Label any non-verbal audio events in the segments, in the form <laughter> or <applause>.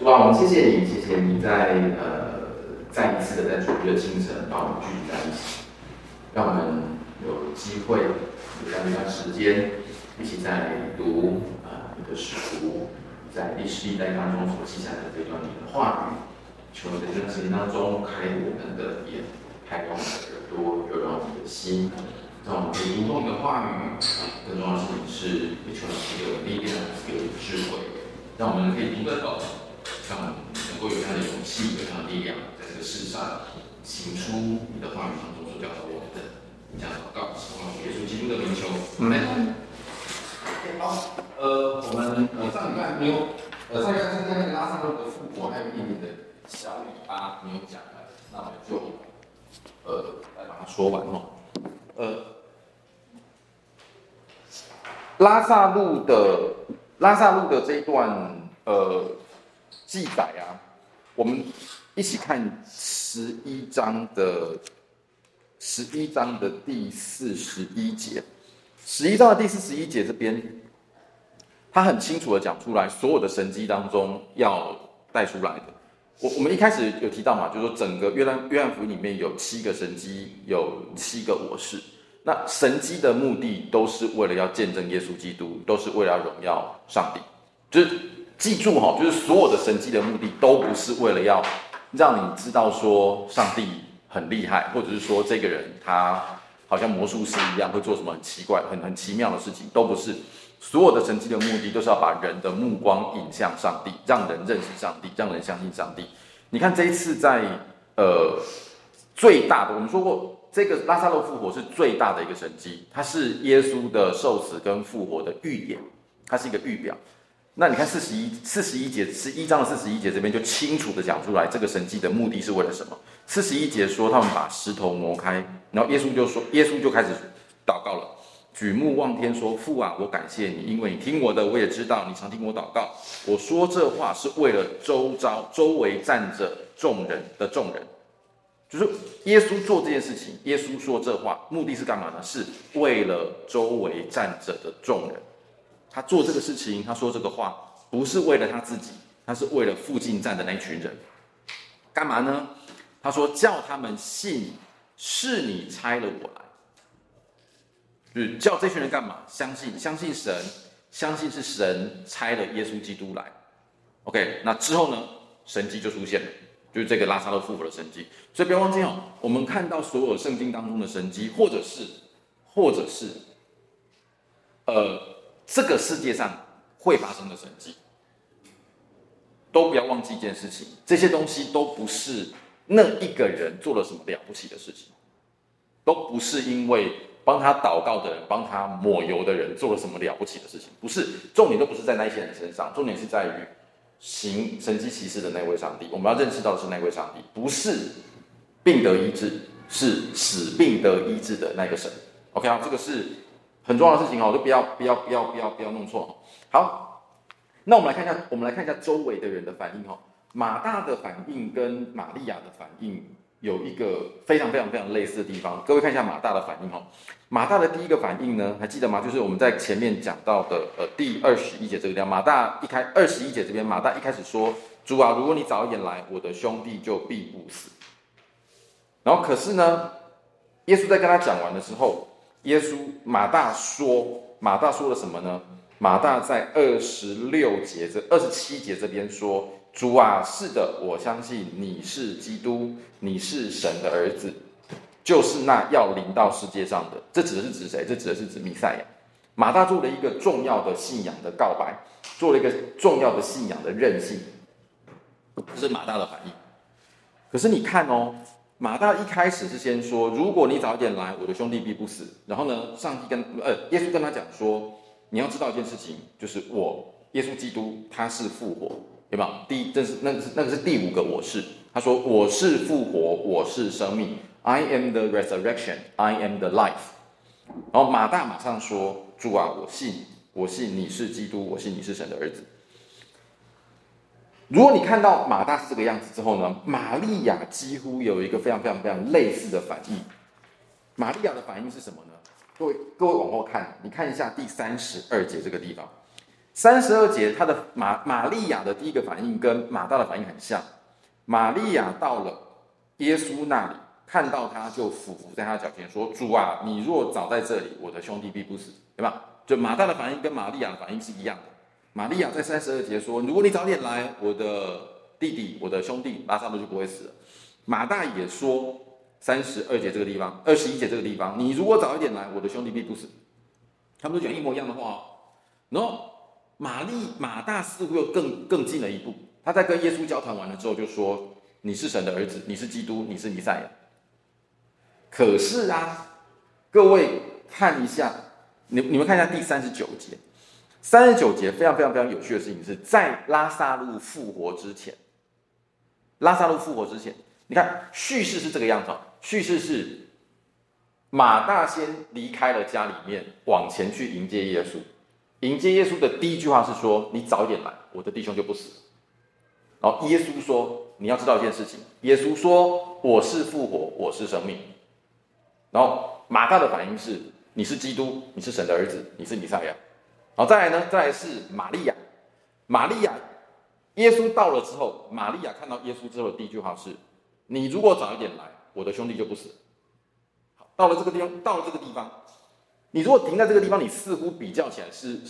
主啊，我们谢谢你，谢谢你在呃再一次的在主日的清晨把我们聚集在一起，让我们有机会有这样一段时间一起在读啊你的使徒在历史历代当中所记载的这段你的话语，求你在这段时间当中开我们的眼，开我们的耳朵，又让我们的心。让我们可以读懂你的话语，更重要的事情是，也求你给我力量，给我智慧，让我们可以读得懂，让我们能够有这样的勇气，有这样的力量，在这个世上行出你的话语当中所教导我们的。这样祷告，奉耶稣基督的名求。嗯。好，呃，我们呃上礼拜没有，呃上礼拜参加那个拉萨路的复活，还有一点点的小尾巴没有讲完，那我们就呃来把它说完哦。呃，拉萨路的拉萨路的这一段呃记载啊，我们一起看十一章的十一章的第四十一节，十一章的第四十一节这边，他很清楚的讲出来，所有的神迹当中要带出来的。我我们一开始有提到嘛，就说整个约翰约翰福音里面有七个神迹，有七个我是。那神迹的目的都是为了要见证耶稣基督，都是为了要荣耀上帝。就是记住哈，就是所有的神迹的目的都不是为了要让你知道说上帝很厉害，或者是说这个人他好像魔术师一样会做什么很奇怪、很很奇妙的事情，都不是。所有的神迹的目的都是要把人的目光引向上帝，让人认识上帝，让人相信上帝。你看这一次在呃最大的，我们说过。这个拉撒路复活是最大的一个神迹，它是耶稣的受死跟复活的预言，它是一个预表。那你看四十一四十一节，十一章的四十一节这边就清楚的讲出来，这个神迹的目的是为了什么？四十一节说他们把石头挪开，然后耶稣就说，耶稣就开始祷告了，举目望天说：“父啊，我感谢你，因为你听我的，我也知道你常听我祷告。我说这话是为了周遭周围站着众人的众人。”就是耶稣做这件事情，耶稣说这话，目的是干嘛呢？是为了周围站着的众人。他做这个事情，他说这个话，不是为了他自己，他是为了附近站的那群人。干嘛呢？他说叫他们信是你差了我来，就是叫这群人干嘛？相信，相信神，相信是神差了耶稣基督来。OK，那之后呢？神迹就出现了。就是这个拉撒路复活的神迹，所以不要忘记哦。我们看到所有圣经当中的神迹，或者是，或者是，呃，这个世界上会发生的神迹，都不要忘记一件事情：这些东西都不是那一个人做了什么了不起的事情，都不是因为帮他祷告的人、帮他抹油的人做了什么了不起的事情，不是。重点都不是在那些人身上，重点是在于。行神迹奇事的那位上帝，我们要认识到的是那位上帝，不是病得医治，是使病得医治的那个神。OK 啊，这个是很重要的事情哦，就不要不要不要不要不要弄错。好，那我们来看一下，我们来看一下周围的人的反应哦。马大的反应跟玛利亚的反应。有一个非常非常非常类似的地方，各位看一下马大的反应哦。马大的第一个反应呢，还记得吗？就是我们在前面讲到的呃第二十一节这个地方，马大一开二十一节这边，马大一开始说：“主啊，如果你早一点来，我的兄弟就必不死。”然后可是呢，耶稣在跟他讲完的时候，耶稣马大说，马大说了什么呢？马大在二十六节这二十七节这边说。主啊，是的，我相信你是基督，你是神的儿子，就是那要临到世界上的。这指的是指谁？这指的是指弥赛亚。马大做了一个重要的信仰的告白，做了一个重要的信仰的任性，这是马大的反应。可是你看哦，马大一开始是先说，如果你早一点来，我的兄弟必不死。然后呢，上帝跟呃耶稣跟他讲说，你要知道一件事情，就是我耶稣基督他是复活。对吧？第，这是那个是那个是第五个我是。他说：“我是复活，我是生命。I am the resurrection. I am the life。”然后马大马上说：“主啊，我信，我信你是基督，我信你是神的儿子。”如果你看到马大是这个样子之后呢，玛利亚几乎有一个非常非常非常类似的反应。玛利亚的反应是什么呢？各位各位往后看，你看一下第三十二节这个地方。三十二节，他的玛玛利亚的第一个反应跟马大的反应很像。玛利亚到了耶稣那里，看到他就俯伏在他脚前说：“主啊，你若早在这里，我的兄弟必不死，对吧？”就马大的反应跟玛利亚的反应是一样的。玛利亚在三十二节说：“如果你早点来，我的弟弟，我的兄弟拉撒路就不会死了。”马大也说：“三十二节这个地方，二十一节这个地方，你如果早一点来，我的兄弟必不死。”他们都讲一模一样的话。然后玛利马大似乎又更更进了一步，他在跟耶稣交谈完了之后就说：“你是神的儿子，你是基督，你是弥赛亚。”可是啊，各位看一下，你你们看一下第三十九节。三十九节非常非常非常有趣的事情是在拉萨路复活之前，拉萨路复活之前，你看叙事是这个样子，叙事是马大先离开了家里面，往前去迎接耶稣。迎接耶稣的第一句话是说：“你早点来，我的弟兄就不死。”然后耶稣说：“你要知道一件事情。”耶稣说：“我是复活，我是生命。”然后马大的反应是：“你是基督，你是神的儿子，你是弥赛亚。”好，再来呢？再来是玛利亚。玛利亚，耶稣到了之后，玛利亚看到耶稣之后的第一句话是：“你如果早一点来，我的兄弟就不死。”好，到了这个地方，到了这个地方，你如果停在这个地方，你似乎比较起来是，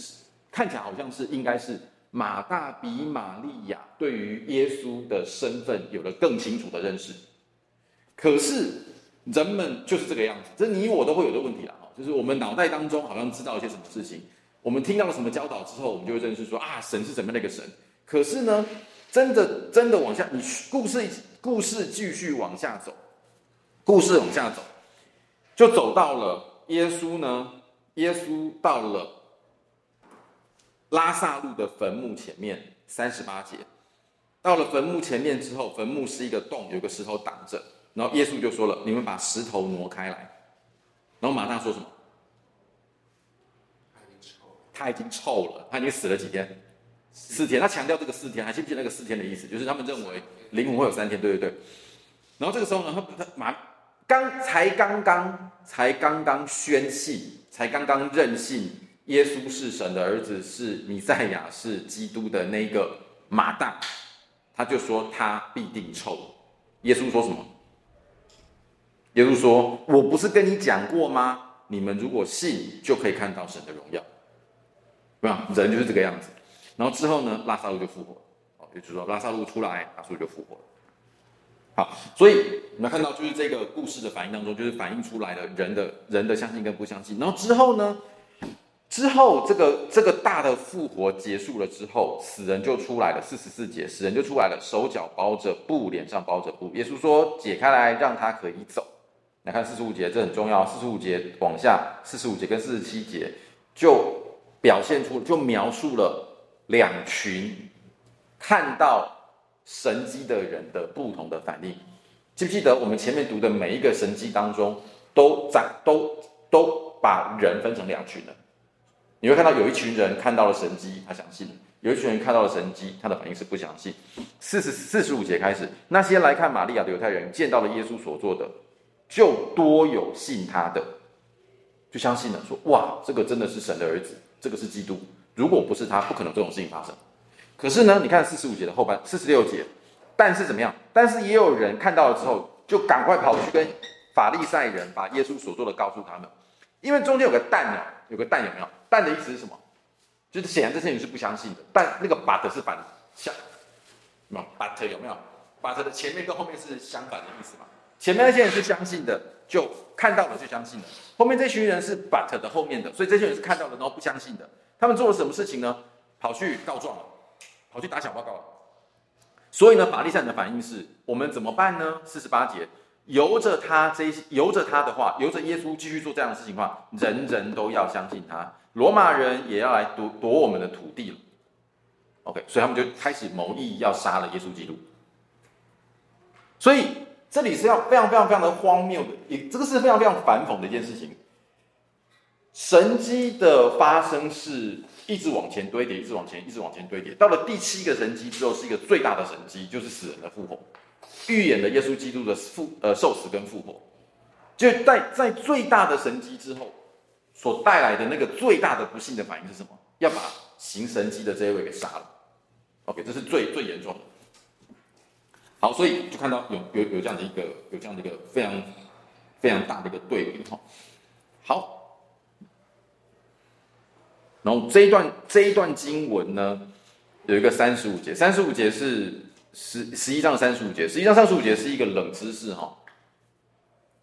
看起来好像是应该是马大比玛利亚对于耶稣的身份有了更清楚的认识。可是人们就是这个样子，这你我都会有的问题啦。就是我们脑袋当中好像知道一些什么事情。我们听到了什么教导之后，我们就会认识说啊，神是怎么样的一个神。可是呢，真的真的往下，你故事故事继续往下走，故事往下走，就走到了耶稣呢，耶稣到了拉撒路的坟墓前面，三十八节，到了坟墓前面之后，坟墓是一个洞，有个石头挡着，然后耶稣就说了：“你们把石头挪开来。”然后马大说什么？他已经臭了，他已经死了几天？四天。他强调这个四天，还记不记得那个四天的意思？就是他们认为灵魂会有三天，对对对。然后这个时候呢，他他马刚才刚刚才刚刚宣誓，才刚刚任性耶稣是神的儿子，是弥赛亚，是基督的那个马大，他就说他必定臭。耶稣说什么？耶稣说：“我不是跟你讲过吗？你们如果信，就可以看到神的荣耀。”对吧？人就是这个样子，然后之后呢，拉撒路就复活，哦，也就是说拉撒路出来，拉撒路就复活了。好，所以你们看到就是这个故事的反应当中，就是反映出来了人的人的相信跟不相信。然后之后呢，之后这个这个大的复活结束了之后，死人就出来了，四十四节，死人就出来了，手脚包着布，脸上包着布。耶稣说：“解开来，让他可以走。”来看四十五节，这很重要。四十五节往下，四十五节跟四十七节就。表现出就描述了两群看到神迹的人的不同的反应。记不记得我们前面读的每一个神迹当中，都在都都把人分成两群了。你会看到有一群人看到了神迹，他相信；有一群人看到了神迹，他的反应是不相信。四十四十五节开始，那些来看玛利亚的犹太人见到了耶稣所做的，就多有信他的，就相信了，说：哇，这个真的是神的儿子。这个是基督，如果不是他，不可能这种事情发生。可是呢，你看四十五节的后半，四十六节，但是怎么样？但是也有人看到了之后，就赶快跑去跟法利赛人把耶稣所做的告诉他们，因为中间有个但啊，有个但有没有？但的意思是什么？就是显然这些人是不相信的。但那个 but 是反相，有没有？but 有没有？but 的前面跟后面是相反的意思嘛？前面那些人是相信的，就看到了就相信了。后面这群人是 but 的后面的，所以这些人是看到了然后不相信的。他们做了什么事情呢？跑去告状了，跑去打小报告了。所以呢，法利赛人的反应是：我们怎么办呢？四十八节，由着他这些，由着他的话，由着耶稣继续做这样的事情的话，人人都要相信他。罗马人也要来夺夺我们的土地了。OK，所以他们就开始谋议要杀了耶稣基督。所以。这里是要非常非常非常的荒谬的，也这个是非常非常反讽的一件事情。神迹的发生是一直往前堆叠，一直往前，一直往前堆叠。到了第七个神迹之后，是一个最大的神迹，就是死人的复活，预言了耶稣基督的复呃受死跟复活。就在在最大的神迹之后，所带来的那个最大的不幸的反应是什么？要把行神迹的这一位给杀了。OK，这是最最严重的。好，所以就看到有有有这样的一个有这样的一个非常非常大的一个对比哈。好，然后这一段这一段经文呢，有一个三十五节，三十五节是十十一章三十五节，十一章三十五节是一个冷知识哈。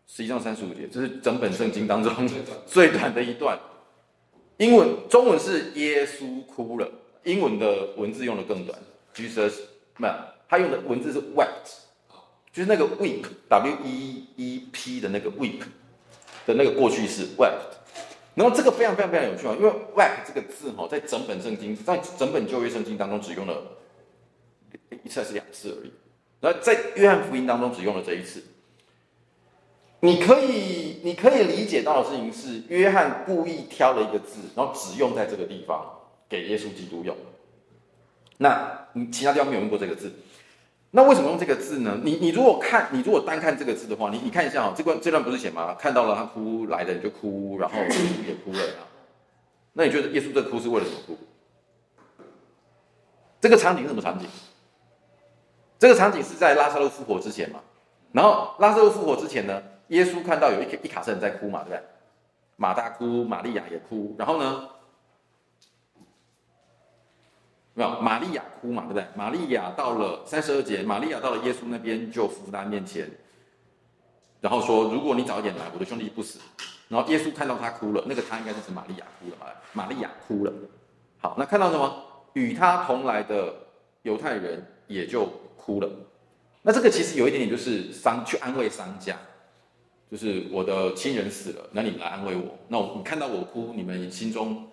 十一章三十五节，这是整本圣经当中最短的一段。英文中文是耶稣哭了，英文的文字用的更短，Jesus 没有。他用的文字是 wept，就是那个 weep，w e e p 的那个 weep 的那个过去式 wept。然后这个非常非常非常有趣啊，因为 wept 这个字哈，在整本圣经，在整本旧约圣经当中只用了一次还是两次而已。然后在约翰福音当中只用了这一次。你可以你可以理解到的事情是，约翰故意挑了一个字，然后只用在这个地方给耶稣基督用。那你其他地方没有用过这个字。那为什么用这个字呢？你你如果看，你如果单看这个字的话，你你看一下啊，这段这段不是写吗？看到了他哭来的你就哭，然后也哭了。那你觉得耶稣这哭是为了什么哭？这个场景是什么场景？这个场景是在拉撒路复活之前嘛？然后拉撒路复活之前呢，耶稣看到有一一卡车人在哭嘛，对不对？马大哭，玛利亚也哭，然后呢？没有，玛利亚哭嘛，对不对？玛利亚到了三十二节，玛利亚到了耶稣那边，就伏在面前，然后说：“如果你早一点来，我的兄弟不死。”然后耶稣看到他哭了，那个他应该就是玛利亚哭了嘛？玛利亚哭了。好，那看到什么？与他同来的犹太人也就哭了。那这个其实有一点点就是商，去安慰商家，就是我的亲人死了，那你们来安慰我。那我你看到我哭，你们心中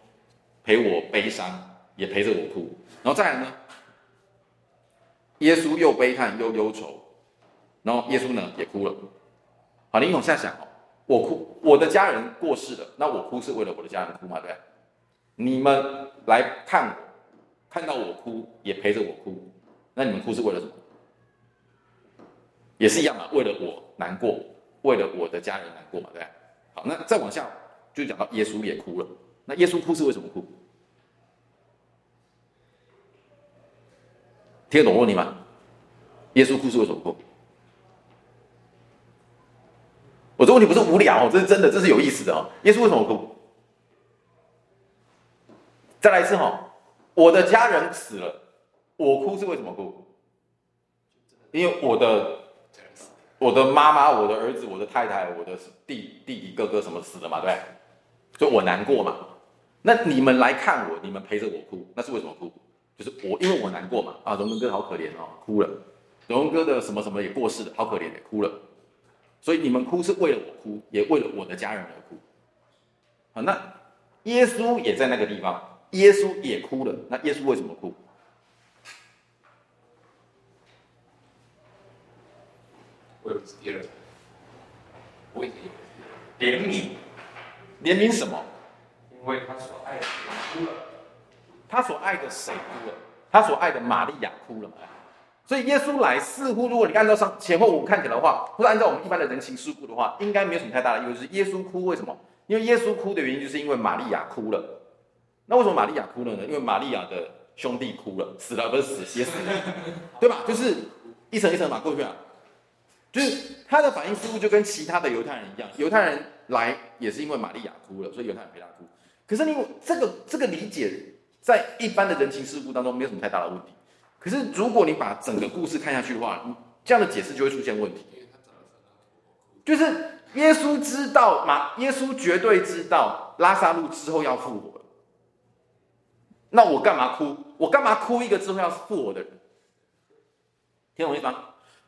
陪我悲伤，也陪着我哭。然后再来呢，耶稣又悲叹又忧愁，然后耶稣呢也哭了。好，你往下想哦，我哭，我的家人过世了，那我哭是为了我的家人哭嘛，对不对？你们来看我，看到我哭也陪着我哭，那你们哭是为了什么？也是一样嘛，为了我难过，为了我的家人难过嘛，对不对？好，那再往下就讲到耶稣也哭了，那耶稣哭是为什么哭？听得懂问题吗？耶稣哭是为什么哭？我这问题不是无聊哦，这是真的，这是有意思的哦。耶稣为什么哭？再来一次哈，我的家人死了，我哭是为什么哭？因为我的我的妈妈、我的儿子、我的太太、我的弟弟弟哥哥什么死了嘛，对不对？所以我难过嘛。那你们来看我，你们陪着我哭，那是为什么哭？就是我，因为我难过嘛，啊，荣文哥好可怜哦，哭了。荣文哥的什么什么也过世了，好可怜也哭了。所以你们哭是为了我哭，也为了我的家人而哭。好，那耶稣也在那个地方，耶稣也哭了。那耶稣为什么哭？为了别人，为怜悯，怜悯什么？因为他所爱的人哭了。他所爱的谁哭了？他所爱的玛利亚哭了。所以耶稣来，似乎如果你按照上前后文看起来的话，或者按照我们一般的人情世故的话，应该没有什么太大的意义。就是耶稣哭，为什么？因为耶稣哭的原因，就是因为玛利亚哭了。那为什么玛利亚哭了呢？因为玛利亚的兄弟哭了，死了不是死，也死了，对吧？就是一层一层马过去啊。就是他的反应似乎就跟其他的犹太人一样，犹太人来也是因为玛利亚哭了，所以犹太人陪他哭。可是你这个这个理解。在一般的人情世故当中，没有什么太大的问题。可是，如果你把整个故事看下去的话，你这样的解释就会出现问题。就是耶稣知道嘛？耶稣绝对知道拉撒路之后要复活。那我干嘛哭？我干嘛哭一个之后要复活的人？听懂意思吗？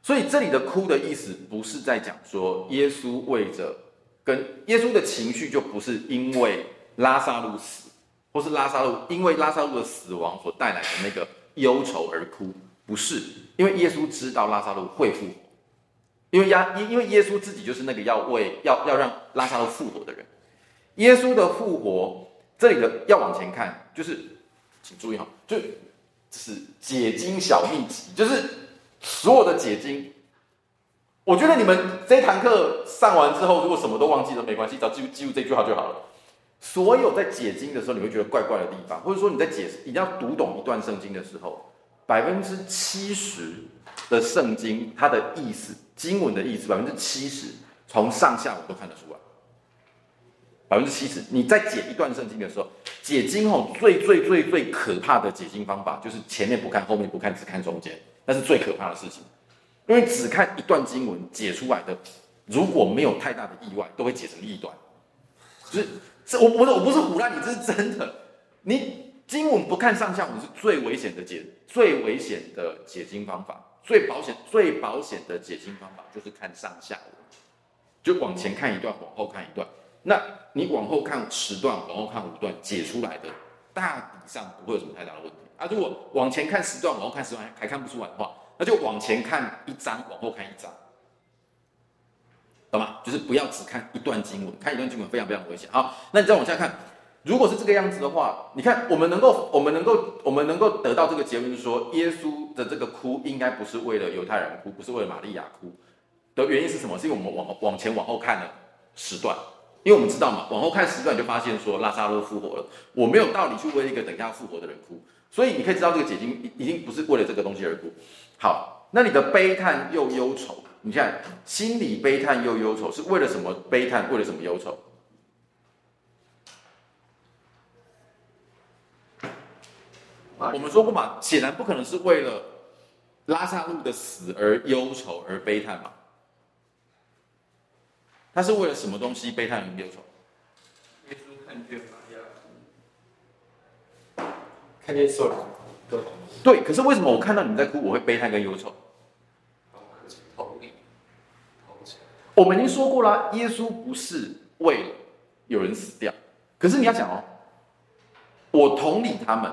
所以这里的哭的意思，不是在讲说耶稣为着跟耶稣的情绪，就不是因为拉撒路死。或是拉撒路，因为拉撒路的死亡所带来的那个忧愁而哭，不是因为耶稣知道拉撒路会复活，因为呀，因因为耶稣自己就是那个要为要要让拉撒路复活的人。耶稣的复活，这里的要往前看，就是请注意哈，就是解经小秘籍，就是所有的解经。我觉得你们这堂课上完之后，如果什么都忘记了没关系，只要记住记住这句话就好了。所有在解经的时候，你会觉得怪怪的地方，或者说你在解释，你要读懂一段圣经的时候，百分之七十的圣经它的意思，经文的意思，百分之七十从上下我都看得出来。百分之七十，你在解一段圣经的时候，解经后最最最最可怕的解经方法，就是前面不看，后面不看，只看中间，那是最可怕的事情。因为只看一段经文解出来的，如果没有太大的意外，都会解成异端。就是，这我我我不是唬烂你，这是真的。你经文不看上下文是最危险的解，最危险的解经方法，最保险最保险的解经方法就是看上下文，就往前看一段，往后看一段。那你往后看十段，往后看五段，解出来的大体上不会有什么太大的问题啊。如果往前看十段，往后看十段还看不出来的话，那就往前看一章，往后看一章，懂吗？就是不要只看一段经文，看一段经文非常非常危险。好，那你再往下看，如果是这个样子的话，你看我们能够，我们能够，我们能够得到这个结论，就是说耶稣的这个哭应该不是为了犹太人哭，不是为了玛利亚哭的原因是什么？是因为我们往往前往后看了十段。因为我们知道嘛，往后看十段就发现说拉撒路复活了，我没有道理去为一个等一下复活的人哭，所以你可以知道这个解经一定不是为了这个东西而哭。好，那你的悲叹又忧愁，你看心里悲叹又忧愁是为了什么？悲叹为了什么忧愁？我们说过嘛，显然不可能是为了拉萨路的死而忧愁而悲叹嘛。他是为了什么东西悲叹与忧愁？耶稣看见玛利亚，看见对。可是为什么我看到你们在哭，我会悲叹跟忧愁？我们已经说过了，耶稣不是为了有人死掉。可是你要想哦，我同理他们。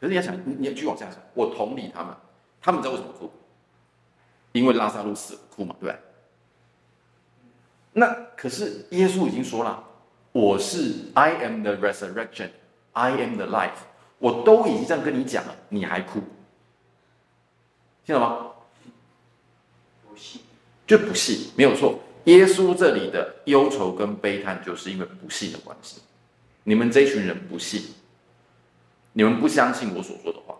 可是你要想，你你继续往下想，我同理他们，他们知道为什么哭？因为拉撒路死了，哭嘛，对不对？那可是耶稣已经说了，我是 I am the resurrection, I am the life，我都已经这样跟你讲了，你还哭，听到吗？不信，就不信，没有错。耶稣这里的忧愁跟悲叹，就是因为不信的关系。你们这群人不信，你们不相信我所说的话，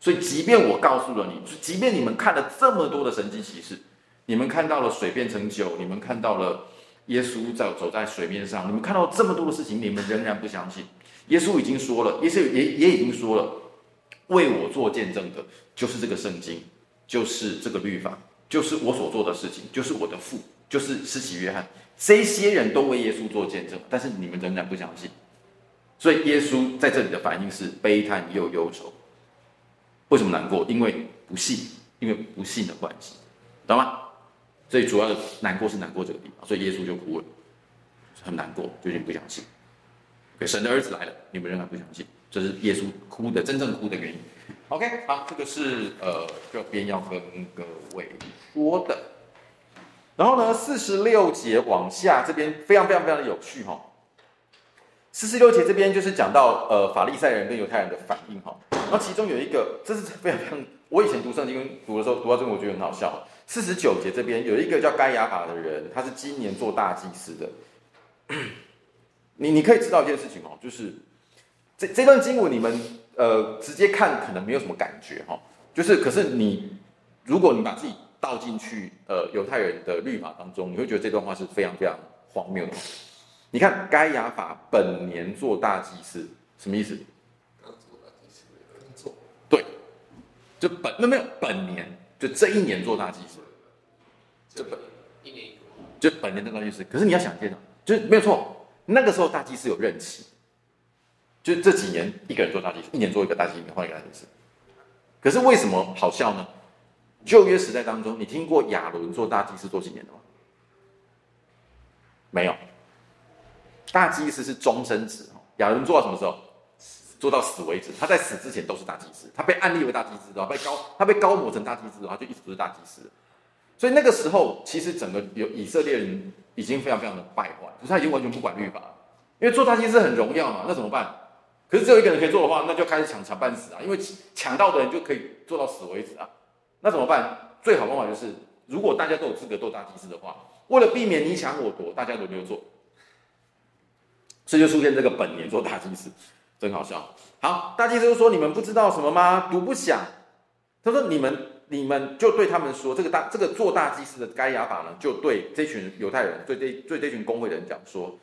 所以即便我告诉了你，即便你们看了这么多的神迹奇事，你们看到了水变成酒，你们看到了。耶稣在走在水面上，你们看到这么多的事情，你们仍然不相信。耶稣已经说了，耶稣也也已经说了，为我做见证的，就是这个圣经，就是这个律法，就是我所做的事情，就是我的父，就是施洗约翰。这些人都为耶稣做见证，但是你们仍然不相信。所以耶稣在这里的反应是悲叹又忧愁。为什么难过？因为不信，因为不信的关系，懂吗？所以主要的难过是难过这个地方，所以耶稣就哭了，很难过，就有点不相信。神的儿子来了，你们仍然不相信，这是耶稣哭的真正哭的原因。OK，好，这个是呃这边要跟各位说的。然后呢，四十六节往下这边非常非常非常的有趣哈。四十六节这边就是讲到呃法利赛人跟犹太人的反应哈。然后其中有一个，这是非常非常，我以前读圣经读的时候读到这个，我觉得很好笑。四十九节这边有一个叫该亚法的人，他是今年做大祭司的。你你可以知道一件事情哦，就是这这段经文你们呃直接看可能没有什么感觉哈，就是可是你如果你把自己倒进去呃犹太人的律法当中，你会觉得这段话是非常非常荒谬的。你看该亚法本年做大祭司什么意思？对，就本那没有本年。就这一年做大祭司，就本一年一个，就本年的大祭司。可是你要想见到，就是没有错，那个时候大祭司有任期，就这几年一个人做大祭司，一年做一个大祭司，换一个大祭司。可是为什么好笑呢？旧约时代当中，你听过亚伦做大祭司做几年的吗？没有，大祭司是终身制。亚伦做到什么时候？做到死为止，他在死之前都是大祭司。他被按立为大祭司的，被高他被高抹成大祭司的话，就一直都是大祭司。所以那个时候，其实整个有以色列人已经非常非常的败坏，就是他已经完全不管律法了。因为做大祭司很荣耀嘛，那怎么办？可是只有一个人可以做的话，那就开始抢抢半死啊！因为抢到的人就可以做到死为止啊。那怎么办？最好方法就是，如果大家都有资格做大祭司的话，为了避免你抢我夺，大家轮流做。所以就出现这个本年做大祭司，真好笑。好，大祭司就说：“你们不知道什么吗？独不详。”他说：“你们，你们就对他们说，这个大，这个做大祭司的该亚法呢，就对这群犹太人，对这对这群公会的人讲说。”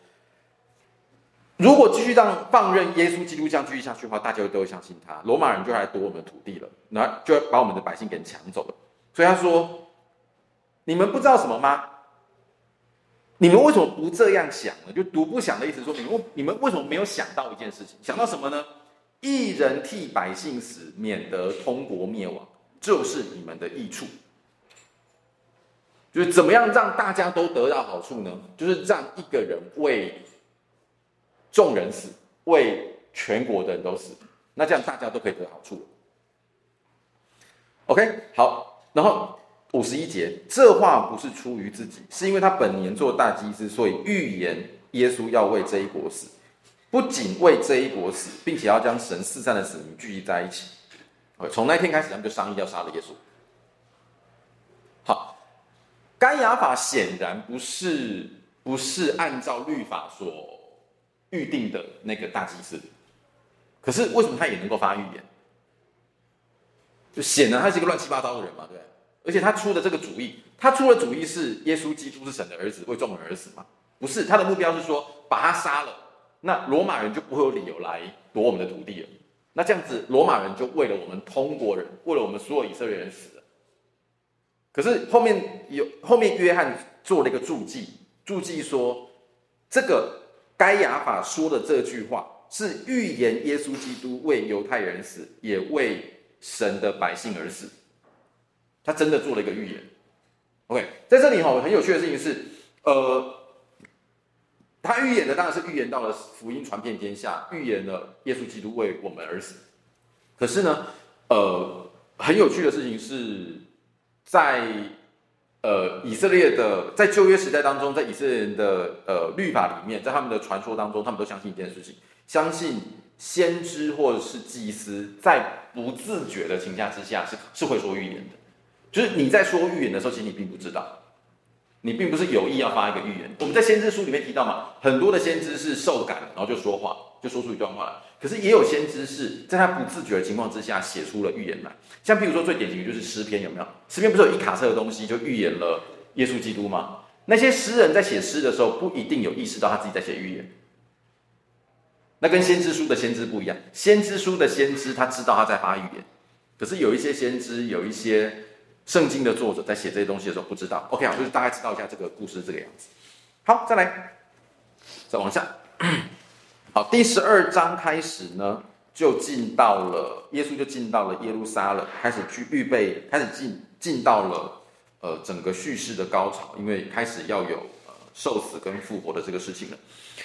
如果继续让放任耶稣基督这样继续下去的话，大家都会相信他。罗马人就来夺我们的土地了，那就要把我们的百姓给抢走了。所以他说：“你们不知道什么吗？你们为什么不这样想呢？就独不想的意思说，你们你们为什么没有想到一件事情？想到什么呢？一人替百姓死，免得通国灭亡，就是你们的益处。就是怎么样让大家都得到好处呢？就是让一个人为。”众人死，为全国的人都死，那这样大家都可以得好处。OK，好，然后五十一节，这话不是出于自己，是因为他本年做大祭司，所以预言耶稣要为这一国死，不仅为这一国死，并且要将神四散的子民聚集在一起。OK，从那天开始，他们就商议要杀了耶稣。好，该亚法显然不是不是按照律法说。预定的那个大祭司，可是为什么他也能够发预言？就显然他是一个乱七八糟的人嘛，对。而且他出的这个主意，他出的主意是耶稣基督是神的儿子，为众人而死嘛？不是，他的目标是说把他杀了，那罗马人就不会有理由来夺我们的土地了。那这样子，罗马人就为了我们通国人，为了我们所有以色列人死了。可是后面有后面约翰做了一个注记，注记说这个。该亚法说的这句话是预言耶稣基督为犹太人死，也为神的百姓而死。他真的做了一个预言。OK，在这里哈，很有趣的事情是，呃，他预言的当然是预言到了福音传遍天下，预言了耶稣基督为我们而死。可是呢，呃，很有趣的事情是在。呃，以色列的在旧约时代当中，在以色列人的呃律法里面，在他们的传说当中，他们都相信一件事情：相信先知或者是祭司在不自觉的情况之下是是会说预言的。就是你在说预言的时候，其实你并不知道，你并不是有意要发一个预言。我们在先知书里面提到嘛，很多的先知是受感，然后就说话，就说出一段话来。可是也有先知是在他不自觉的情况之下写出了预言来，像譬如说最典型的就是诗篇，有没有？诗篇不是有一卡车的东西就预言了耶稣基督吗？那些诗人在写诗的时候不一定有意识到他自己在写预言，那跟先知书的先知不一样。先知书的先知他知道他在发预言，可是有一些先知，有一些圣经的作者在写这些东西的时候不知道。OK，好，就是大概知道一下这个故事这个样子。好，再来，再往下。好，第十二章开始呢，就进到了耶稣就进到了耶路撒冷，开始去预备，开始进进到了呃整个叙事的高潮，因为开始要有呃受死跟复活的这个事情了。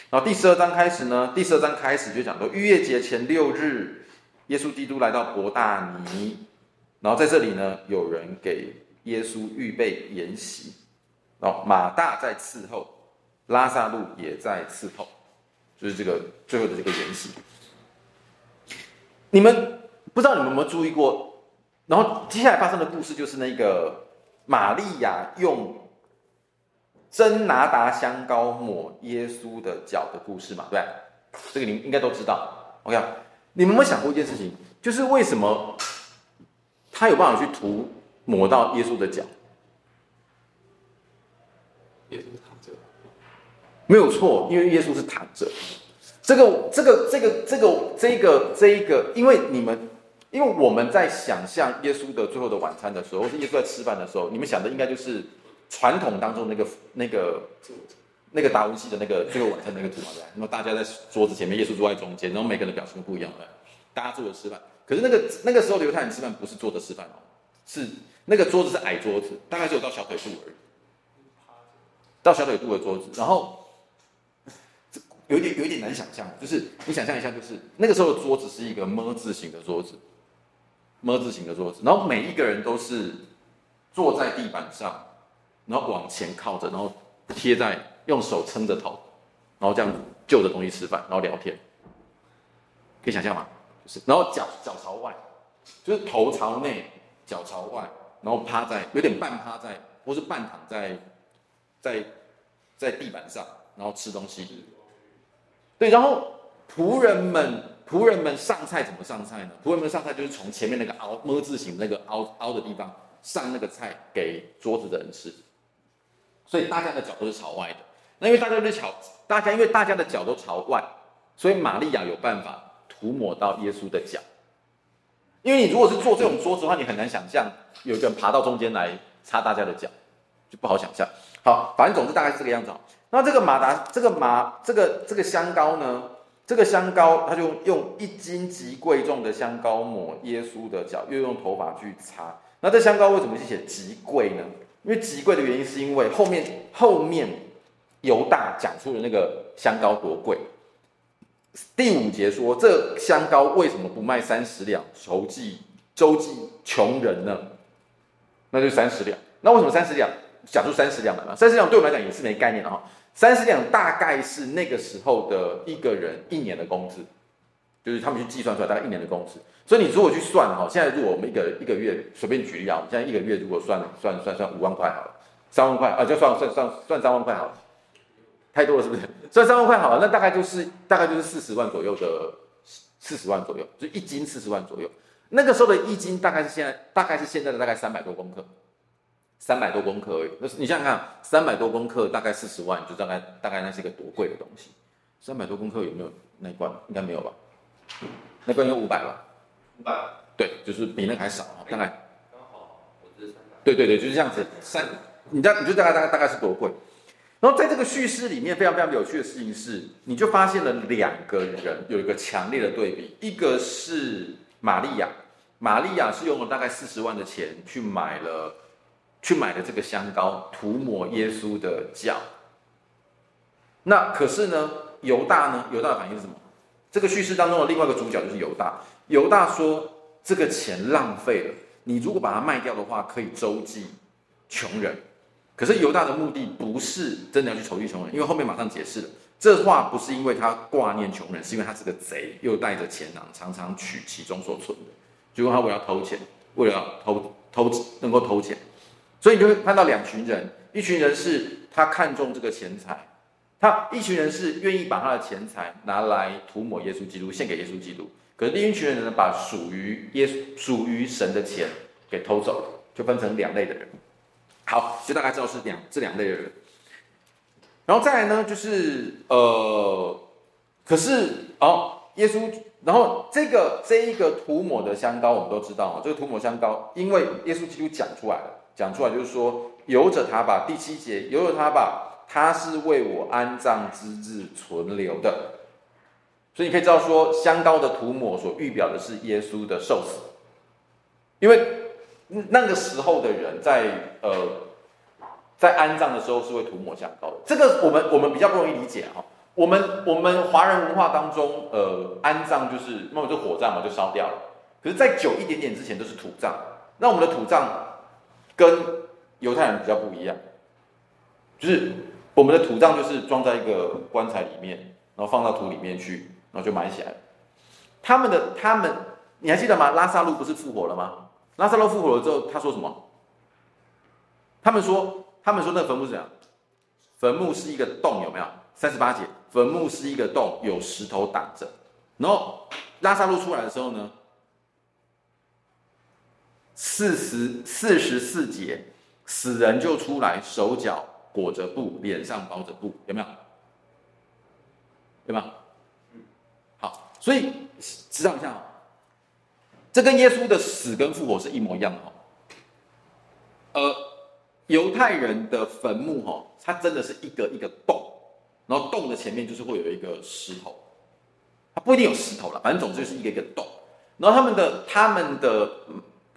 然后第十二章开始呢，第十二章开始就讲到逾越节前六日，耶稣基督来到伯大尼，然后在这里呢，有人给耶稣预备筵席，然后马大在伺候，拉撒路也在伺候。就是这个最后的这个原型，你们不知道你们有没有注意过？然后接下来发生的故事就是那个玛利亚用真拿达香膏抹耶稣的脚的故事嘛，对吧？这个你们应该都知道。OK，你们有没有想过一件事情？就是为什么他有办法去涂抹到耶稣的脚？耶稣躺着。没有错，因为耶稣是躺着。这个、这个、这个、这个、这个、这一个，因为你们，因为我们在想象耶稣的最后的晚餐的时候，或是耶稣在吃饭的时候，你们想的应该就是传统当中那个、那个、那个达文西的那个最后晚餐那个图嘛，对。那么大家在桌子前面，耶稣坐在中间，然后每个人的表情不一样，对。大家坐着吃饭，可是那个那个时候犹太人吃饭不是坐着吃饭哦，是那个桌子是矮桌子，大概只有到小腿肚而已，到小腿肚的桌子，然后。有点有一点难想象，就是你想象一下，就是那个时候的桌子是一个么字形的桌子么字形的桌子，然后每一个人都是坐在地板上，然后往前靠着，然后贴在用手撑着头，然后这样子就着东西吃饭，然后聊天，可以想象吗？就是，然后脚脚朝外，就是头朝内，脚朝外，然后趴在有点半趴在，或是半躺在在在地板上，然后吃东西。对，然后仆人们仆人们上菜怎么上菜呢？仆人们上菜就是从前面那个凹么字形那个凹凹的地方上那个菜给桌子的人吃，所以大家的脚都是朝外的。那因为大家都朝大家因为大家的脚都朝外，所以玛利亚有办法涂抹到耶稣的脚。因为你如果是坐这种桌子的话，你很难想象有一个人爬到中间来擦大家的脚，就不好想象。好，反正总之大概是这个样子。那这个马达，这个马，这个这个香膏呢？这个香膏，他就用一斤极贵重的香膏抹耶稣的脚，又用头发去擦。那这香膏为什么是写极贵呢？因为极贵的原因是因为后面后面犹大讲出了那个香膏多贵。第五节说，这香膏为什么不卖三十两，筹济周济穷人呢？那就三十两。那为什么三十两？讲出三十两来嘛？三十两对我们来讲也是没概念的哈。三十两大概是那个时候的一个人一年的工资，就是他们去计算出来大概一年的工资。所以你如果去算哈，现在如果我们一个一个月随便举例啊，我们现在一个月如果算算算算五万块好了，三万块啊，就算算算算三万块好了。太多了是不是？算三万块好了，那大概就是大概就是四十万左右的四十万左右，就一斤四十万左右。那个时候的一斤大概是现在大概是现在的大概三百多公克，三百多公克而已。那你想想看，三百多公克大概四十万，就大概大概那是一个多贵的东西。三百多公克有没有那一罐？应该没有吧？那罐有五百吧？五百。对，就是比那个还少啊，大概。刚好，我这是三百。对对对，就是这样子。三，你知道你就大概大概大概是多贵？然后在这个叙事里面，非常非常有趣的事情是，你就发现了两个人有一个强烈的对比，一个是玛利亚，玛利亚是用了大概四十万的钱去买了，去买了这个香膏涂抹耶稣的脚。那可是呢，犹大呢？犹大的反应是什么？这个叙事当中的另外一个主角就是犹大。犹大说：“这个钱浪费了，你如果把它卖掉的话，可以周济穷人。”可是犹大的目的不是真的要去筹济穷人，因为后面马上解释了，这话不是因为他挂念穷人，是因为他是个贼，又带着钱囊，常常取其中所存的，结果他为了偷钱，为了偷偷能够偷钱，所以你就会看到两群人，一群人是他看中这个钱财，他一群人是愿意把他的钱财拿来涂抹耶稣基督，献给耶稣基督，可是另一群人呢，把属于耶稣、属于神的钱给偷走了，就分成两类的人。好，就大概知道是两这两类的人，然后再来呢，就是呃，可是哦，耶稣，然后这个这一个涂抹的香膏，我们都知道啊，这个涂抹香膏，因为耶稣基督讲出来了，讲出来就是说，由着他吧，第七节，由着他吧，他是为我安葬之日存留的，所以你可以知道说，香膏的涂抹所预表的是耶稣的受死，因为。那个时候的人在呃，在安葬的时候是会涂抹香膏的。这个我们我们比较不容易理解哈。我们我们华人文化当中，呃，安葬就是那么就火葬嘛，就烧掉了。可是在久一点点之前都是土葬。那我们的土葬跟犹太人比较不一样，就是我们的土葬就是装在一个棺材里面，然后放到土里面去，然后就埋起来。他们的他们，你还记得吗？拉撒路不是复活了吗？拉撒路复活了之后，他说什么？他们说，他们说那坟墓是怎样？坟墓是一个洞，有没有？三十八节，坟墓是一个洞，有石头挡着。然后拉撒路出来的时候呢，四十四十四节，死人就出来，手脚裹着布，脸上包着布，有没有？对吗？好，所以知道一下。这跟耶稣的死跟复活是一模一样的哈，呃，犹太人的坟墓哈，它真的是一个一个洞，然后洞的前面就是会有一个石头，它不一定有石头了，反正总之就是一个一个洞。然后他们的他们的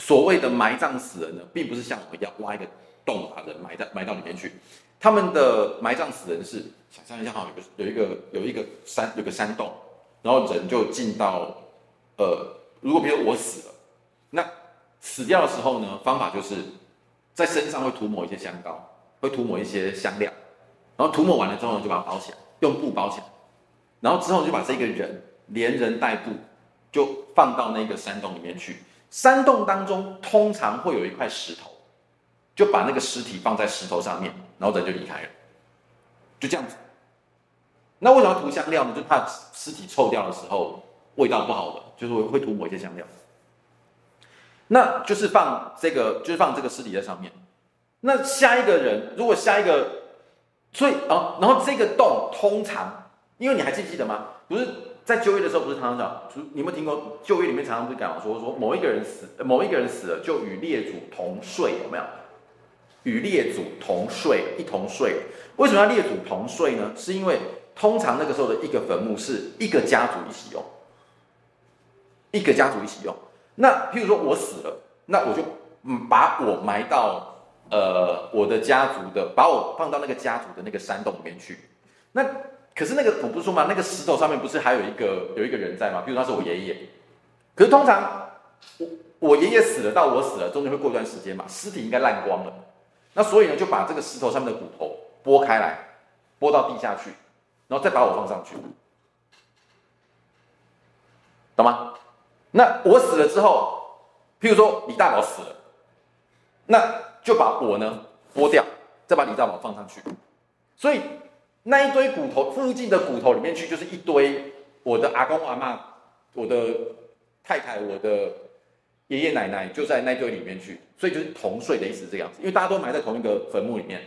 所谓的埋葬死人呢，并不是像我们要挖一个洞把人埋在埋到里面去，他们的埋葬死人是想象一下哈，有个有一个有一个山有个山洞，然后人就进到呃。如果比如我死了，那死掉的时候呢，方法就是在身上会涂抹一些香膏，会涂抹一些香料，然后涂抹完了之后，就把它包起来，用布包起来，然后之后就把这个人连人带布就放到那个山洞里面去。山洞当中通常会有一块石头，就把那个尸体放在石头上面，然后人就离开了，就这样子。那为什么要涂香料呢？就怕尸体臭掉的时候味道不好的，就是会会涂抹一些香料。那就是放这个，就是放这个尸体在上面。那下一个人，如果下一个，所以啊，然后这个洞通常，因为你还记不记得吗？不是在旧约的时候，不是常常讲，你有没有听过旧约里面常常不是讲说说某一个人死，某一个人死了就与列祖同睡，有没有？与列祖同睡，一同睡。为什么要列祖同睡呢？是因为通常那个时候的一个坟墓是一个家族一起用，一个家族一起用。那譬如说我死了，那我就嗯把我埋到呃我的家族的，把我放到那个家族的那个山洞里面去。那可是那个我不是说嘛，那个石头上面不是还有一个有一个人在吗？比如说他是我爷爷。可是通常我我爷爷死了到我死了，中间会过一段时间嘛，尸体应该烂光了。那所以呢，就把这个石头上面的骨头拨开来，拨到地下去，然后再把我放上去，懂吗？那我死了之后，譬如说李大宝死了，那就把我呢剥掉，再把李大宝放上去。所以那一堆骨头附近的骨头里面去，就是一堆我的阿公阿嬷、我的太太、我的爷爷奶奶，就在那堆里面去。所以就是同睡的意思这个样子，因为大家都埋在同一个坟墓里面，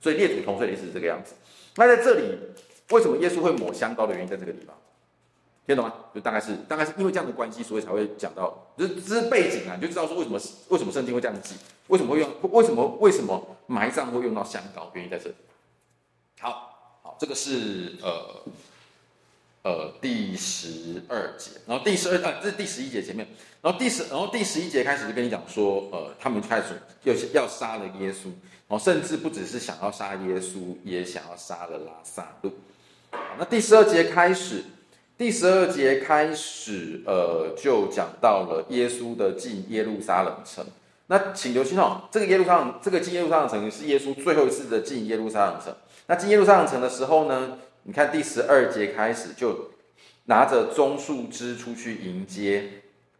所以列祖同睡的意思是这个样子。那在这里，为什么耶稣会抹香膏的原因在这个地方？听懂吗？就大概是大概是因为这样的关系，所以才会讲到，就是这是背景啊，你就知道说为什么为什么圣经会这样记，为什么会用，为什么为什么埋葬会用到香膏，原因在这里。好，好，这个是呃呃第十二节，然后第十二啊，这是第十一节前面，然后第十，然后第十一节开始就跟你讲说，呃，他们开始要要杀了耶稣，然后甚至不只是想要杀耶稣，也想要杀了拉撒路。那第十二节开始。第十二节开始，呃，就讲到了耶稣的进耶路撒冷城。那请留心哦，这个耶路撒冷，这个进耶路撒冷城是耶稣最后一次的进耶路撒冷城。那进耶路撒冷城的时候呢，你看第十二节开始就拿着棕树枝出去迎接，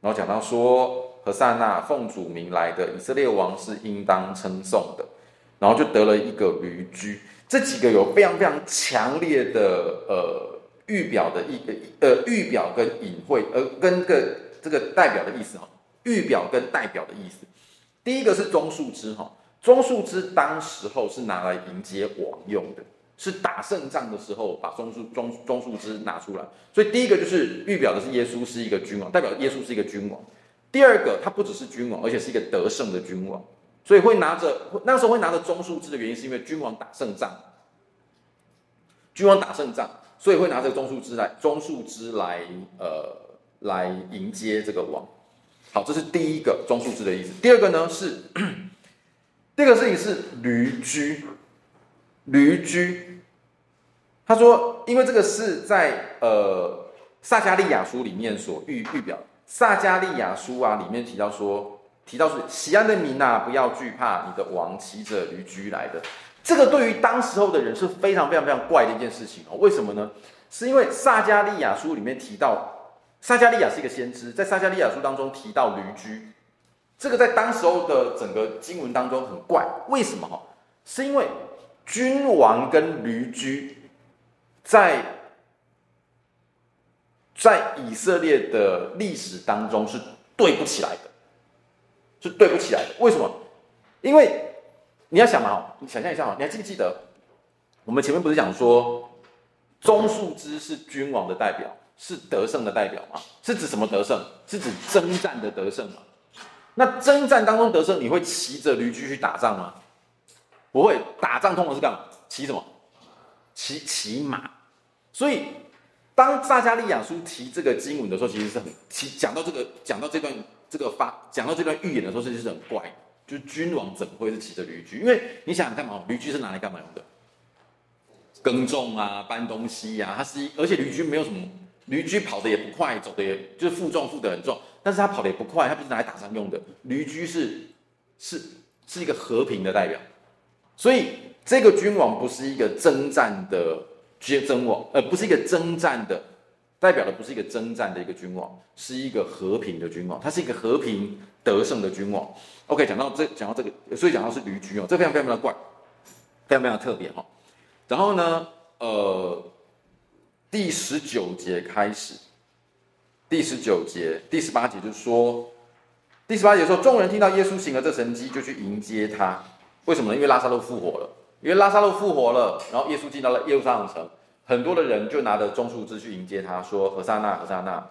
然后讲到说，何塞那奉主名来的以色列王是应当称颂的，然后就得了一个驴駒。这几个有非常非常强烈的呃。预表的一个呃，预表跟隐晦，呃，跟个这个代表的意思哈，预表跟代表的意思。第一个是棕树枝哈，棕树枝当时候是拿来迎接王用的，是打胜仗的时候把棕树棕棕树枝拿出来。所以第一个就是预表的是耶稣是一个君王，代表耶稣是一个君王。第二个，他不只是君王，而且是一个得胜的君王，所以会拿着那时候会拿着棕树枝的原因，是因为君王打胜仗，君王打胜仗。所以会拿这个棕树枝来，棕树枝来，呃，来迎接这个王。好，这是第一个棕树枝的意思。第二个呢是，第二个事情是驴驹，驴驹。他说，因为这个是在呃撒迦利亚书里面所预预表。撒迦利亚书啊里面提到说，提到是锡安的民啊，不要惧怕，你的王骑着驴驹来的。这个对于当时候的人是非常非常非常怪的一件事情哦。为什么呢？是因为撒迦利亚书里面提到，撒迦利亚是一个先知，在撒迦利亚书当中提到驴驹，这个在当时候的整个经文当中很怪。为什么？哈，是因为君王跟驴驹在在以色列的历史当中是对不起来的，是对不起来的。为什么？因为。你要想嘛，你想象一下嘛，你还记不记得我们前面不是讲说棕树枝是君王的代表，是得胜的代表吗？是指什么得胜？是指征战的得胜吗？那征战当中得胜，你会骑着驴驹去打仗吗？不会，打仗通常是干嘛？骑什么？骑骑马。所以当撒迦利亚书提这个经文的时候，其实是很提讲到这个讲到这段这个发讲到这段预言的时候，其实是很怪。就君王怎么会是骑着驴驹？因为你想想看嘛，驴驹是拿来干嘛用的？耕种啊，搬东西呀、啊。它是一，而且驴驹没有什么，驴驹跑得也不快，走的也就是负重负得很重，但是他跑得也不快，他不是拿来打仗用的。驴驹是是是一个和平的代表，所以这个君王不是一个征战的接征王，呃，不是一个征战的。代表的不是一个征战的一个君王，是一个和平的君王，他是一个和平得胜的君王。OK，讲到这，讲到这个，所以讲到是驴驹哦，这非常非常的怪，非常非常特别哈。然后呢，呃，第十九节开始，第十九节、第十八节就说，第十八节说，众人听到耶稣行了这神迹，就去迎接他。为什么呢？因为拉撒路复活了。因为拉撒路复活了，然后耶稣进到了耶路撒冷城，很多的人就拿着棕树枝去迎接他，说：“何沙那，何沙那，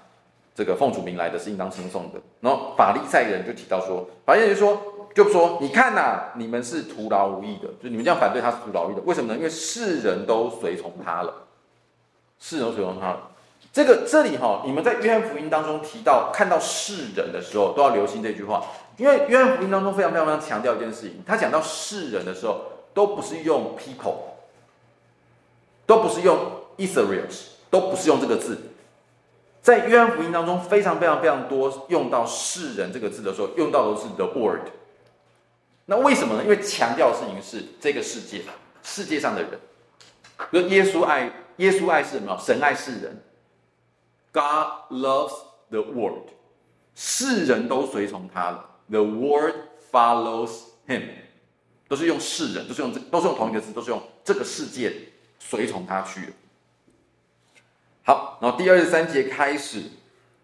这个奉主名来的是应当称颂的。”然后法利赛人就提到说：“法利赛人就说，就说，你看呐、你们是徒劳无益的，就你们这样反对他是徒劳无益的。为什么呢？因为世人都随从他了。”世人都随从他了，这个这里哈，你们在约翰福音当中提到看到世人的时候，都要留心这句话，因为约翰福音当中非常非常非常强调一件事情，他讲到世人的时候，都不是用 people，都不是用 Israelites，都不是用这个字，在约翰福音当中非常非常非常多用到世人这个字的时候，用到的是 the world。那为什么呢？因为强调的事情是这个世界，世界上的人，比如耶稣爱。耶稣爱世人嘛，神爱世人。God loves the world，世人都随从他了。The world follows him，都是用世人，都是用这，都是用同一个字，都是用这个世界随从他去。好，然后第二十三节开始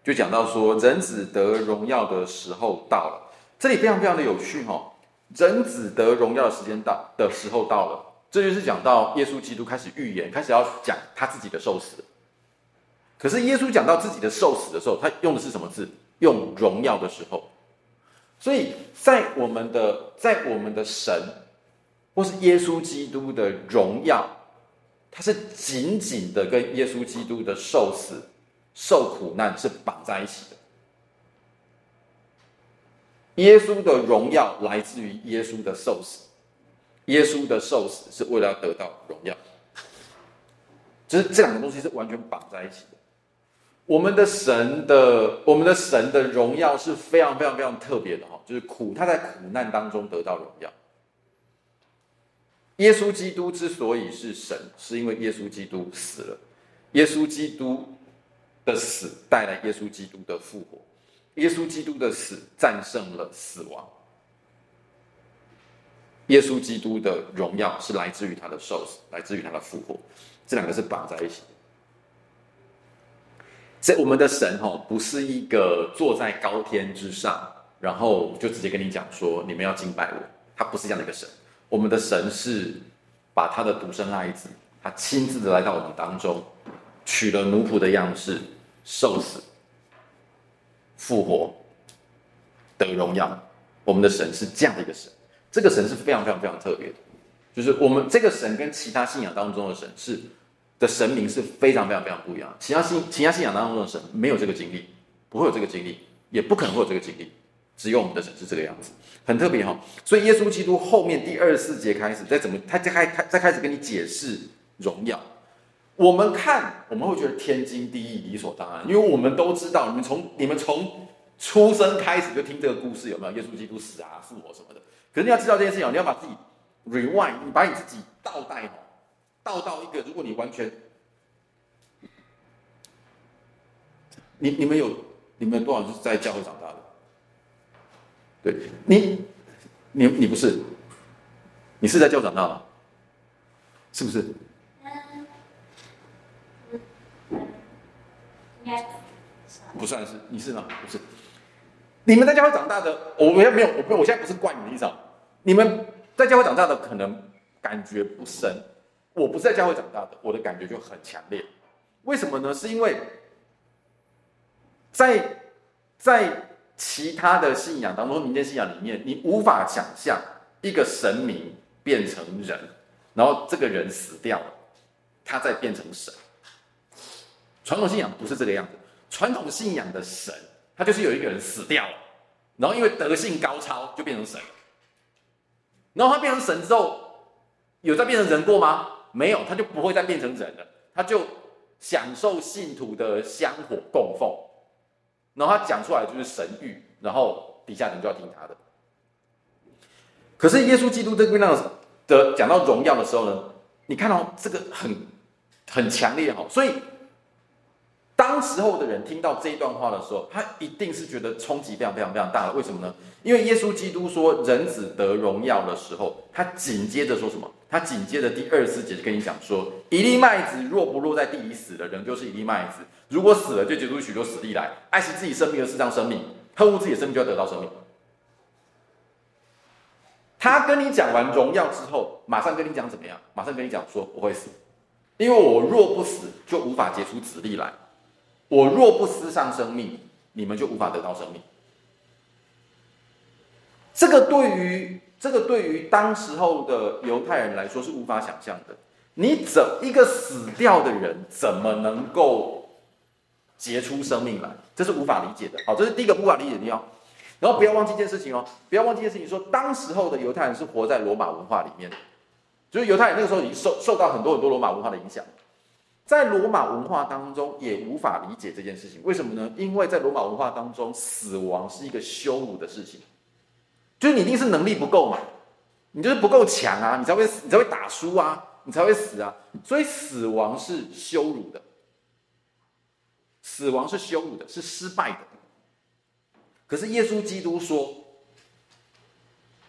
就讲到说，人子得荣耀的时候到了。这里非常非常的有趣哈、哦，人子得荣耀的时间到的时候到了。这就是讲到耶稣基督开始预言，开始要讲他自己的受死。可是耶稣讲到自己的受死的时候，他用的是什么字？用荣耀的时候。所以在我们的在我们的神，或是耶稣基督的荣耀，它是紧紧的跟耶稣基督的受死、受苦难是绑在一起的。耶稣的荣耀来自于耶稣的受死。耶稣的受死是为了要得到荣耀，就是这两个东西是完全绑在一起的。我们的神的，我们的神的荣耀是非常非常非常特别的哈，就是苦，他在苦难当中得到荣耀。耶稣基督之所以是神，是因为耶稣基督死了，耶稣基督的死带来耶稣基督的复活，耶稣基督的死战胜了死亡。耶稣基督的荣耀是来自于他的受死，来自于他的复活，这两个是绑在一起。这我们的神哈，不是一个坐在高天之上，然后就直接跟你讲说你们要敬拜我，他不是这样的一个神。我们的神是把他的独生爱子，他亲自的来到我们当中，取了奴仆的样式，受死、复活、得荣耀。我们的神是这样的一个神。这个神是非常非常非常特别的，就是我们这个神跟其他信仰当中的神是的神明是非常非常非常不一样。其他信其他信仰当中的神没有这个经历，不会有这个经历，也不可能会有这个经历，只有我们的神是这个样子，很特别哈、哦。所以耶稣基督后面第二四节开始，再怎么他再开开再开始跟你解释荣耀，我们看我们会觉得天经地义、理所当然，因为我们都知道，你们从你们从出生开始就听这个故事，有没有？耶稣基督死啊、复活什么的。可是你要知道这件事情，你要把自己 rewind，你把你自己倒带哦，倒到一个，如果你完全，你你们有你们多少是在教会长大的？对你，你你不是，你是在教长大的，是不是？应该不算是，你是吗？不是。你们在教会长大的，我们没有，我我现在不是怪你的意思。你们在教会长大的可能感觉不深，我不在教会长大的，我的感觉就很强烈。为什么呢？是因为在在其他的信仰当中，民间信仰里面，你无法想象一个神明变成人，然后这个人死掉了，他再变成神。传统信仰不是这个样子，传统信仰的神。他就是有一个人死掉了，然后因为德性高超就变成神，然后他变成神之后，有再变成人过吗？没有，他就不会再变成人了，他就享受信徒的香火供奉，然后他讲出来就是神谕，然后底下人就要听他的。可是耶稣基督这边那个的讲到荣耀的时候呢，你看到这个很很强烈哈，所以。当时候的人听到这一段话的时候，他一定是觉得冲击非常非常非常大的。为什么呢？因为耶稣基督说人子得荣耀的时候，他紧接着说什么？他紧接着第二十四节就跟你讲说：一粒麦子若不落在地里死了，仍旧是一粒麦子；如果死了，就结出许多子粒来。爱惜自己生命的是这样生命，恨恶自己的生命就要得到生命。他跟你讲完荣耀之后，马上跟你讲怎么样？马上跟你讲说我会死，因为我若不死，就无法结出子粒来。我若不失上生命，你们就无法得到生命。这个对于这个对于当时候的犹太人来说是无法想象的。你怎一个死掉的人怎么能够结出生命来？这是无法理解的。好，这是第一个无法理解的地方。然后不要忘记一件事情哦，不要忘记一件事情，说当时候的犹太人是活在罗马文化里面的，就是犹太人那个时候已经受受到很多很多罗马文化的影响。在罗马文化当中，也无法理解这件事情。为什么呢？因为在罗马文化当中，死亡是一个羞辱的事情，就是你一定是能力不够嘛，你就是不够强啊，你才会，你才会打输啊，你才会死啊。所以死亡是羞辱的，死亡是羞辱的，是失败的。可是耶稣基督说：“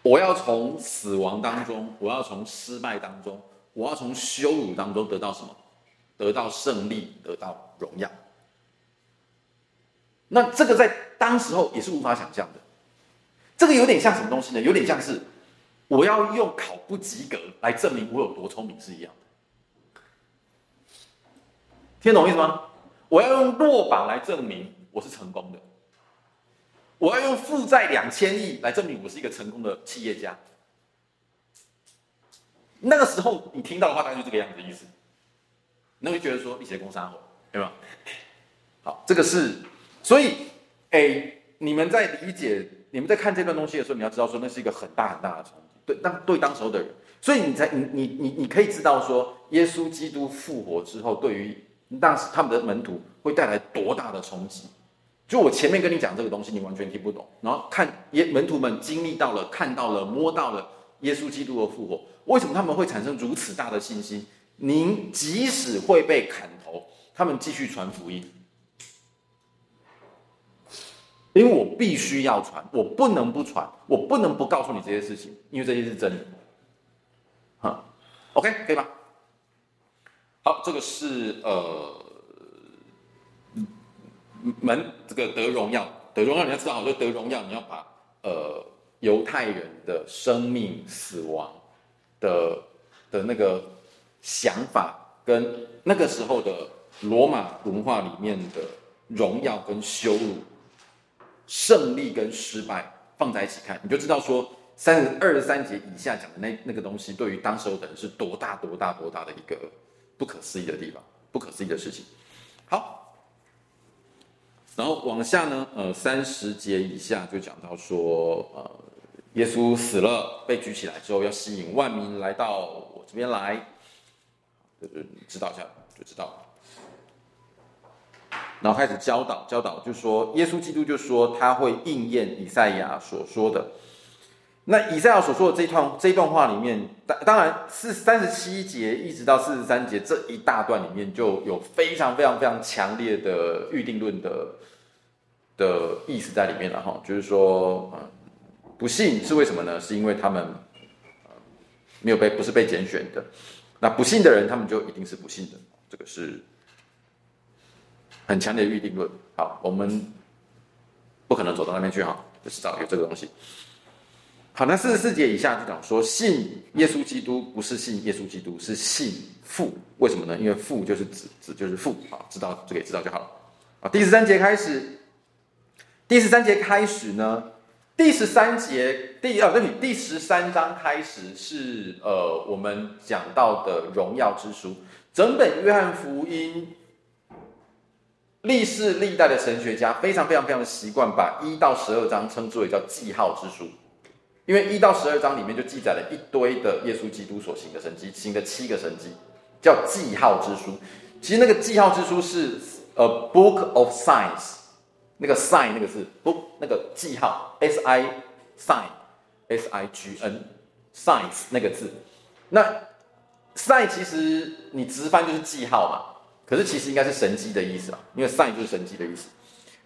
我要从死亡当中，我要从失败当中，我要从羞辱当中得到什么？”得到胜利，得到荣耀。那这个在当时候也是无法想象的。这个有点像什么东西呢？有点像是我要用考不及格来证明我有多聪明是一样的。听懂我意思吗？我要用落榜来证明我是成功的。我要用负债两千亿来证明我是一个成功的企业家。那个时候你听到的话，大概就这个样子的意思。那会觉得说一些工商活，对吧？好，这个是，所以，哎，你们在理解、你们在看这段东西的时候，你要知道说那是一个很大很大的冲击，对当对当时候的人，所以你才你你你你可以知道说，耶稣基督复活之后，对于当时他们的门徒会带来多大的冲击。就我前面跟你讲这个东西，你完全听不懂，然后看耶门徒们经历到了、看到了、摸到了耶稣基督的复活，为什么他们会产生如此大的信心？您即使会被砍头，他们继续传福音，因为我必须要传，我不能不传，我不能不告诉你这些事情，因为这些是真的。哈，OK，可以吧？好，这个是呃门这个得荣耀，得荣耀你要知道，就得荣耀，你要把呃犹太人的生命死亡的的那个。想法跟那个时候的罗马文化里面的荣耀跟羞辱、胜利跟失败放在一起看，你就知道说三十二十三节以下讲的那那个东西，对于当时候的人是多大多大多大的一个不可思议的地方，不可思议的事情。好，然后往下呢，呃，三十节以下就讲到说，呃，耶稣死了，被举起来之后，要吸引万民来到我这边来。就是知道一下就知道，然后开始教导教导，就说耶稣基督就说他会应验以赛亚所说的。那以赛亚所说的这一段这一段话里面，当当然是三十七节一直到四十三节这一大段里面，就有非常非常非常强烈的预定论的的意思在里面了哈。就是说，嗯，不信是为什么呢？是因为他们没有被不是被拣选的。那不信的人，他们就一定是不信的，这个是很强烈的预定论。好，我们不可能走到那边去哈，就知道有这个东西。好，那四十四节以下就讲说，信耶稣基督不是信耶稣基督，是信父。为什么呢？因为父就是子，子就是父。好，知道就可以知道就好了。啊，第十三节开始，第十三节开始呢？第十三节，第二，对不起，第十三章开始是呃，我们讲到的荣耀之书。整本约翰福音，历世历代的神学家非常非常非常的习惯把一到十二章称之为叫记号之书，因为一到十二章里面就记载了一堆的耶稣基督所行的神迹，行的七个神迹，叫记号之书。其实那个记号之书是呃，book of signs。那个 sign 那个是不那个记号 s i sign s i g n signs 那个字，那 sign 其实你直翻就是记号嘛，可是其实应该是神迹的意思啊，因为 sign 就是神迹的意思。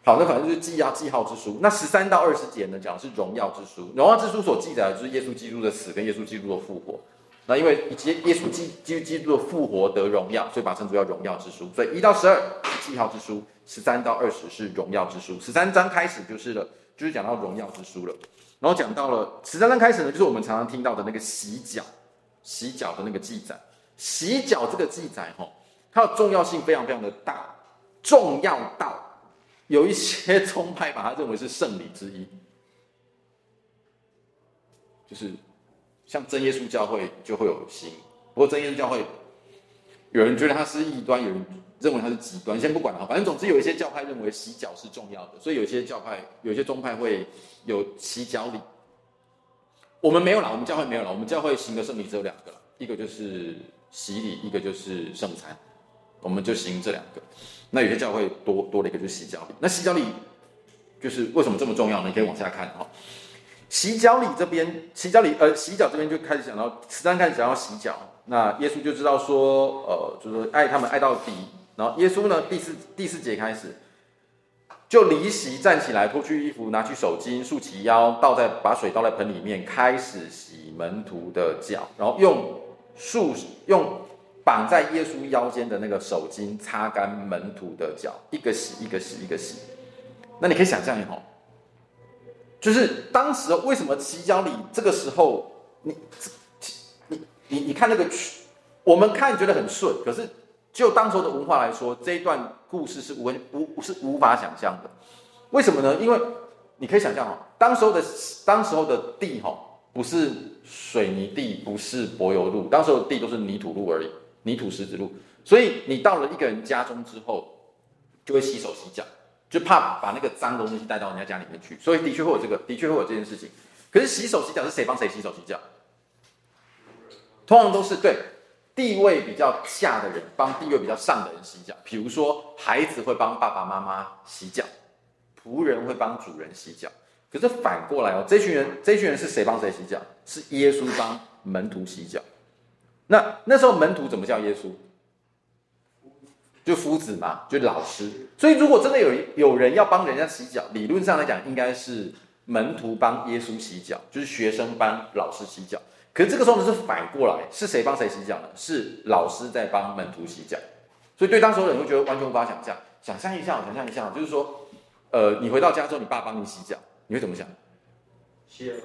好，那反正就是记啊记号之书。那十三到二十节呢，讲的是荣耀之书。荣耀之书所记载的就是耶稣基督的死跟耶稣基督的复活。那因为耶耶稣基基基督的复活得荣耀，所以把它称作叫荣耀之书。所以一到十二是记号之书，十三到二十是荣耀之书。十三章开始就是了，就是讲到荣耀之书了。然后讲到了十三章开始呢，就是我们常常听到的那个洗脚，洗脚的那个记载。洗脚这个记载哈，它的重要性非常非常的大，重要到。有一些宗派把它认为是圣礼之一，就是像真耶稣教会就会有新，不过真耶稣教会有人觉得它是异端，有人认为它是极端，先不管了，反正总之有一些教派认为洗脚是重要的，所以有些教派、有些宗派会有洗脚礼。我们没有了，我们教会没有了，我们教会行的圣礼只有两个，一个就是洗礼，一个就是圣餐，我们就行这两个。那有些教会多多了一个就是洗脚礼，那洗脚礼就是为什么这么重要呢？你可以往下看哈。洗脚礼这边，洗脚礼呃，洗脚这边就开始讲到，十三开始讲到洗脚。那耶稣就知道说，呃，就是爱他们爱到底。然后耶稣呢，第四第四节开始就离席站起来，脱去衣服，拿去手巾，束起腰，倒在把水倒在盆里面，开始洗门徒的脚，然后用束用。绑在耶稣腰间的那个手巾擦干门徒的脚，一个洗一个洗一个洗。那你可以想象一下，就是当时为什么洗脚礼这个时候，你你你你看那个曲，我们看觉得很顺，可是就当时的文化来说，这一段故事是无无是无法想象的。为什么呢？因为你可以想象哈，当时候的当时候的地哈，不是水泥地，不是柏油路，当时候的地都是泥土路而已。泥土石子路，所以你到了一个人家中之后，就会洗手洗脚，就怕把那个脏东西带到人家家里面去，所以的确会有这个，的确会有这件事情。可是洗手洗脚是谁帮谁洗手洗脚？通常都是对地位比较下的人帮地位比较上的人洗脚，比如说孩子会帮爸爸妈妈洗脚，仆人会帮主人洗脚。可是反过来哦，这群人这群人是谁帮谁洗脚？是耶稣帮门徒洗脚。那那时候门徒怎么叫耶稣？就夫子嘛，就老师。所以如果真的有有人要帮人家洗脚，理论上来讲，应该是门徒帮耶稣洗脚，就是学生帮老师洗脚。可是这个时候呢，是反过来，是谁帮谁洗脚呢？是老师在帮门徒洗脚。所以对当时的人会觉得完全无法想象。想象一下，想象一下，就是说，呃，你回到家之后，你爸帮你洗脚，你会怎么想？谢了。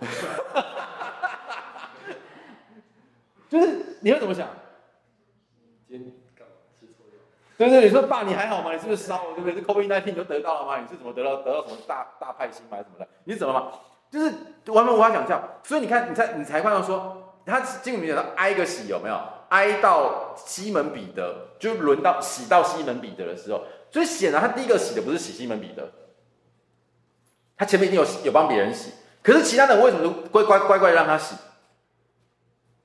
<laughs> 就是你会怎么想？今天干嘛吃错药？对，你说爸，你还好吗？你是不是烧了？对不对？是 COVID-19 你就得到了吗？你是怎么得到得到什么大大派星吗？什么的？你怎么了吗？就是完全无法想象。所以你看，你才你才看到说，他经里面讲到挨个洗有没有？挨到西门彼得，就轮到洗到西门彼得的时候，所以显然他第一个洗的不是洗西门彼得，他前面一定有有帮别人洗。可是其他人为什么都乖乖乖乖让他洗？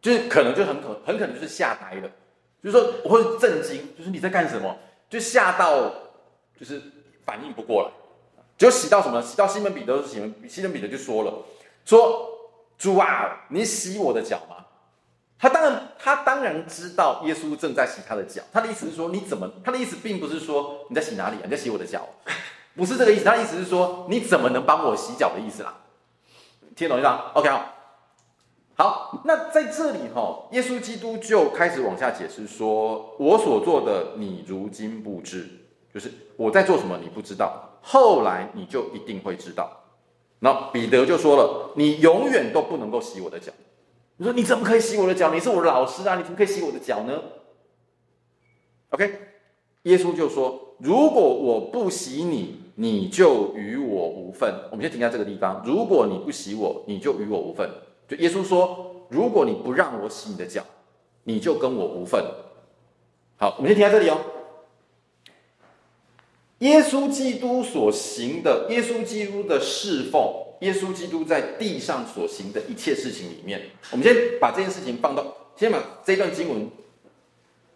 就是可能就很可很可能就是吓呆了，就是说我会震惊，就是你在干什么？就吓到就是反应不过来，就洗到什么？洗到西门彼得，西门西门彼得就说了，说主啊，你洗我的脚吗？他当然他当然知道耶稣正在洗他的脚，他的意思是说你怎么？他的意思并不是说你在洗哪里啊？你在洗我的脚，不是这个意思。他的意思是说你怎么能帮我洗脚的意思啦？听懂意思吗？OK 好。好，那在这里哈，耶稣基督就开始往下解释说：“我所做的，你如今不知，就是我在做什么，你不知道，后来你就一定会知道。”那彼得就说了：“你永远都不能够洗我的脚。”你说：“你怎么可以洗我的脚？你是我的老师啊，你怎么可以洗我的脚呢？”OK，耶稣就说：“如果我不洗你，你就与我无份。”我们先停在这个地方。如果你不洗我，你就与我无份。就耶稣说：“如果你不让我洗你的脚，你就跟我无份。”好，我们先停在这里哦。耶稣基督所行的，耶稣基督的侍奉，耶稣基督在地上所行的一切事情里面，我们先把这件事情放到，先把这段经文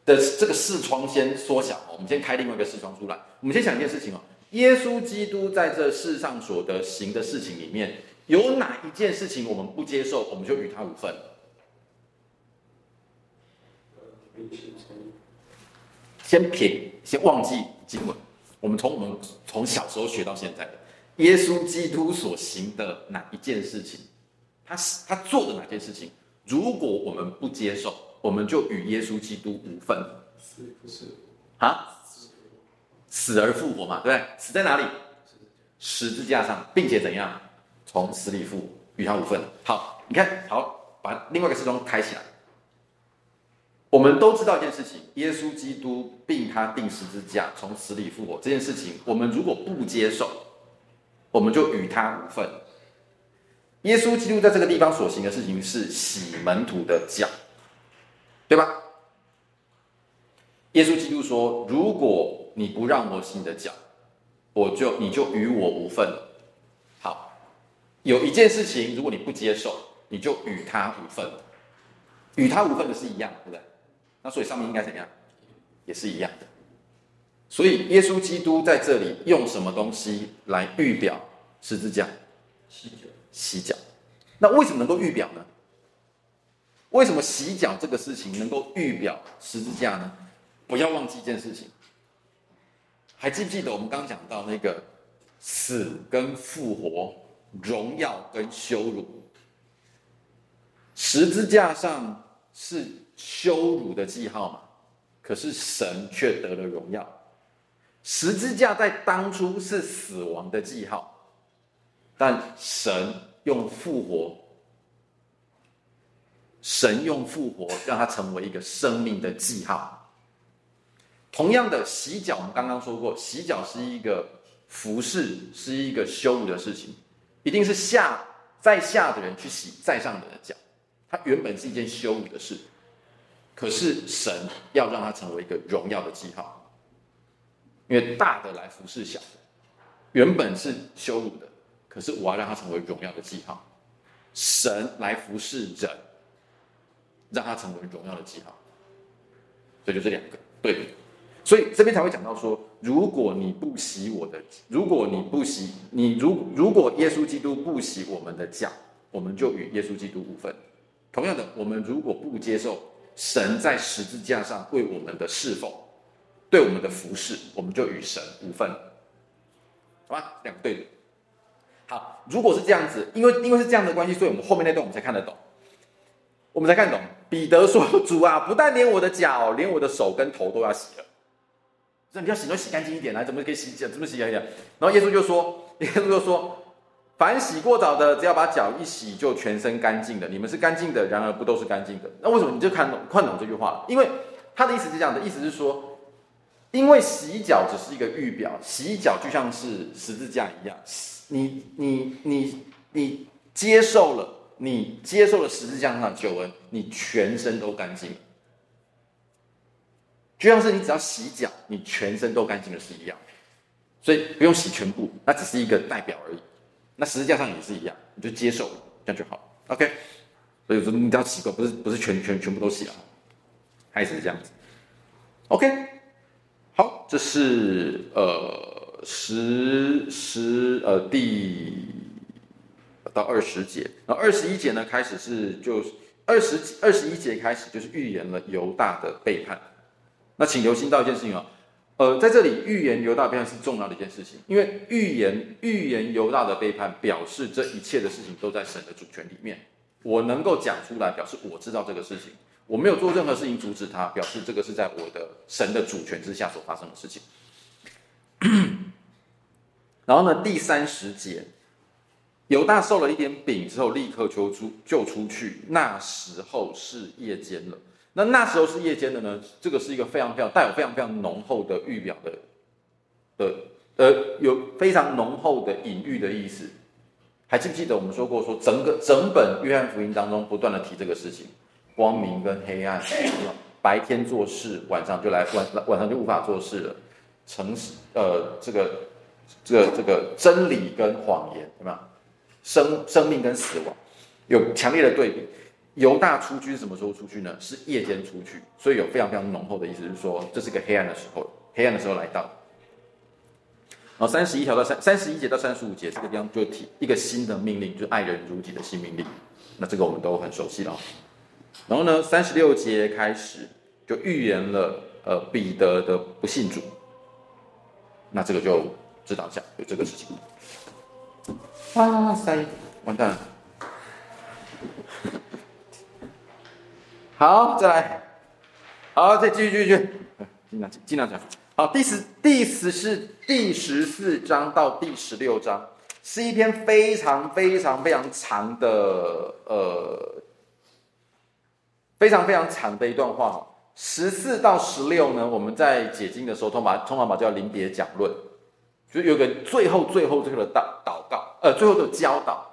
的这个视窗先缩小。我们先开另外一个视窗出来。我们先想一件事情哦，耶稣基督在这世上所得行的事情里面。有哪一件事情我们不接受，我们就与他无份。先撇，先忘记经文。我们从我们从小时候学到现在的，耶稣基督所行的哪一件事情，他他做的哪件事情，如果我们不接受，我们就与耶稣基督无份。是不是？啊？死而复活嘛，对不对？死在哪里？十字架上，并且怎样？从死里复活，与他无份。好，你看好，把另外一个时钟开起来。我们都知道一件事情：耶稣基督并他钉十字架，从死里复活这件事情，我们如果不接受，我们就与他无份。耶稣基督在这个地方所行的事情是洗门徒的脚，对吧？耶稣基督说：“如果你不让我洗你的脚，我就你就与我无份。”，有一件事情，如果你不接受，你就与他无份。与他无份的是一样，对不对？那所以上面应该怎样？也是一样的。所以耶稣基督在这里用什么东西来预表十字架？洗脚。洗脚。那为什么能够预表呢？为什么洗脚这个事情能够预表十字架呢？不要忘记一件事情，还记不记得我们刚讲到那个死跟复活、荣耀跟羞辱？十字架上是。羞辱的记号嘛，可是神却得了荣耀。十字架在当初是死亡的记号，但神用复活，神用复活让它成为一个生命的记号。同样的，洗脚我们刚刚说过，洗脚是一个服侍，是一个羞辱的事情，一定是下在下的人去洗在上的人的脚，它原本是一件羞辱的事。可是神要让它成为一个荣耀的记号，因为大的来服侍小的，原本是羞辱的，可是我要让它成为荣耀的记号。神来服侍人，让它成为荣耀的记号。所以就这两个对比，所以这边才会讲到说，如果你不洗我的，如果你不洗，你如如果耶稣基督不洗我们的脚，我们就与耶稣基督无分。同样的，我们如果不接受。神在十字架上为我们的侍奉，对我们的服侍，我们就与神无分，好吧？两个对的。好，如果是这样子，因为因为是这样的关系，所以我们后面那段我们才看得懂，我们才看懂。彼得说：“ <laughs> 主啊，不但连我的脚，连我的手跟头都要洗了。那你要洗都洗干净一点来，怎么可以洗脚？怎么洗呀？然后耶稣就说：<laughs> 耶稣就说。”凡洗过澡的，只要把脚一洗，就全身干净的。你们是干净的，然而不都是干净的。那为什么你就看懂看懂这句话？因为他的意思是这样的，意思是说，因为洗脚只是一个预表，洗脚就像是十字架一样。你你你你接受了，你接受了十字架上的救恩，你全身都干净。就像是你只要洗脚，你全身都干净的是一样。所以不用洗全部，那只是一个代表而已。那十字架上也是一样，你就接受，这样就好。OK，所以说你只要习惯，不是不是全全全部都洗了，还是这样子。OK，好，这是呃十十呃第到二十节，然后二十一节呢开始是就二十二十一节开始就是预言了犹大的背叛。那请留心到一件事情啊。呃，在这里预言犹大背叛是重要的一件事情，因为预言预言犹大的背叛，表示这一切的事情都在神的主权里面。我能够讲出来，表示我知道这个事情，我没有做任何事情阻止他，表示这个是在我的神的主权之下所发生的事情。<clears throat> 然后呢，第三十节，犹大受了一点饼之后，立刻就出就出去，那时候是夜间了。那那时候是夜间的呢？这个是一个非常非常带有非常非常浓厚的预表的，的呃，有非常浓厚的隐喻的意思。还记不记得我们说过，说整个整本约翰福音当中不断的提这个事情，光明跟黑暗，白天做事，晚上就来晚晚上就无法做事了。诚实，呃，这个这个这个真理跟谎言，有没有？生生命跟死亡有强烈的对比。犹大出去是什么时候出去呢？是夜间出去，所以有非常非常浓厚的意思，就是说这是个黑暗的时候，黑暗的时候来到。然后三十一条到三三十一节到三十五节这个地方就提一个新的命令，就是爱人如己的新命令。那这个我们都很熟悉了。然后呢，三十六节开始就预言了呃彼得的不信主，那这个就知道一下有这个事情。哇塞，完蛋了！好，再来，好，再继续继续继续，尽量尽量讲。好，第十第十是第十四章到第十六章，是一篇非常非常非常长的呃，非常非常长的一段话。十四到十六呢，我们在解经的时候，通常通常把叫临别讲论，就有个最后最后最后的祷祷告，呃，最后的教导，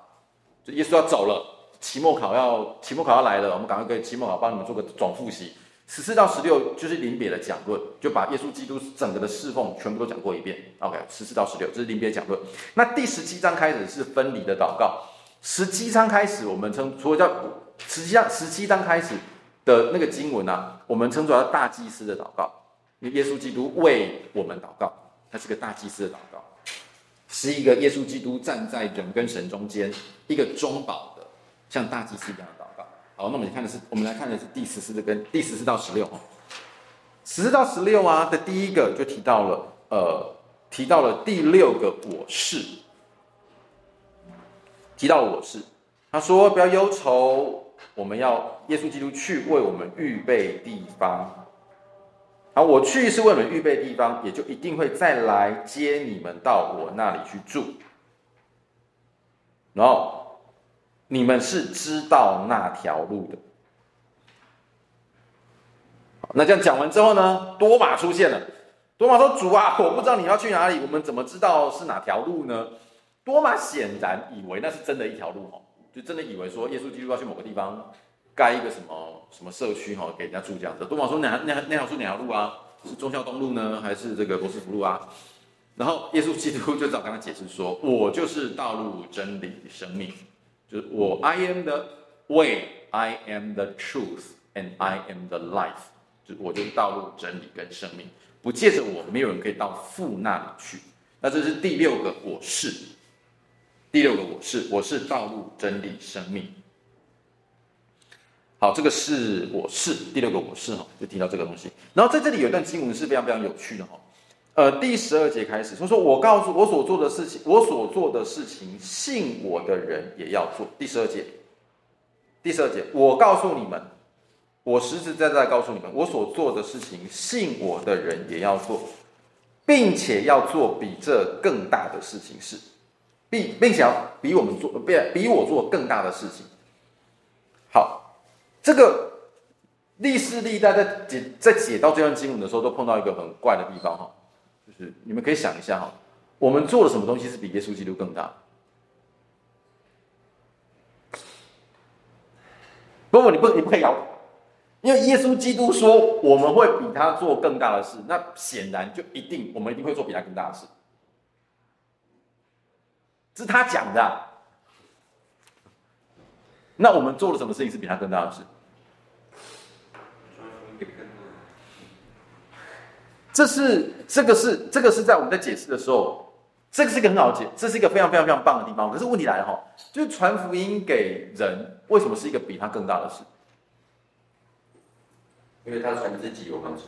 就耶稣要走了。期末考要期末考要来了，我们赶快给期末考帮你们做个总复习。十四到十六就是临别的讲论，就把耶稣基督整个的侍奉全部都讲过一遍。OK，十四到十六这是临别讲论。那第十七章开始是分离的祷告。十七章开始我们称除了叫十七章十七章开始的那个经文啊，我们称作叫大祭司的祷告，因为耶稣基督为我们祷告，他是个大祭司的祷告，是一个耶稣基督站在人跟神中间一个中保。像大祭司一样的祷告。好，那我们看的是，我们来看的是第十四跟第十四到十六哦。十四到十六啊的第一个就提到了，呃，提到了第六个我是，提到了我是。他说不要忧愁，我们要耶稣基督去为我们预备地方。好，我去是为我们预备地方，也就一定会再来接你们到我那里去住。然后。你们是知道那条路的。那这样讲完之后呢，多马出现了。多马说：“主啊，我不知道你要去哪里，我们怎么知道是哪条路呢？”多马显然以为那是真的一条路哦，就真的以为说耶稣基督要去某个地方盖一个什么什么社区哈，给人家住这样子。多马说：“哪那那条是哪条路啊？是忠孝东路呢，还是这个罗斯福路啊？”然后耶稣基督就找跟他解释说：“我就是道路、真理、生命。”就是我，I am the way，I am the truth，and I am the life。就我就是道路、真理跟生命，不借着我，没有人可以到父那里去。那这是第六个我是，第六个我是，我是道路、真理、生命。好，这个是我是第六个我是哈，就提到这个东西。然后在这里有一段经文是非常非常有趣的哈。呃，第十二节开始，他说，：“我告诉我所做的事情，我所做的事情，信我的人也要做。”第十二节，第十二节，我告诉你们，我实实在在告诉你们，我所做的事情，信我的人也要做，并且要做比这更大的事情是，并并且要比我们做，比比我做更大的事情。好，这个历世历代在解在解到这段经文的时候，都碰到一个很怪的地方哈。就是你们可以想一下哈，我们做了什么东西是比耶稣基督更大？不不，你不你不可以摇头，因为耶稣基督说我们会比他做更大的事，那显然就一定我们一定会做比他更大的事，是他讲的。那我们做了什么事情是比他更大的事？这是这个是这个是在我们在解释的时候，这个是一个很好解，这是一个非常非常非常棒的地方。可是问题来了哈，就是传福音给人，为什么是一个比他更大的事？因为他传自己有帮助，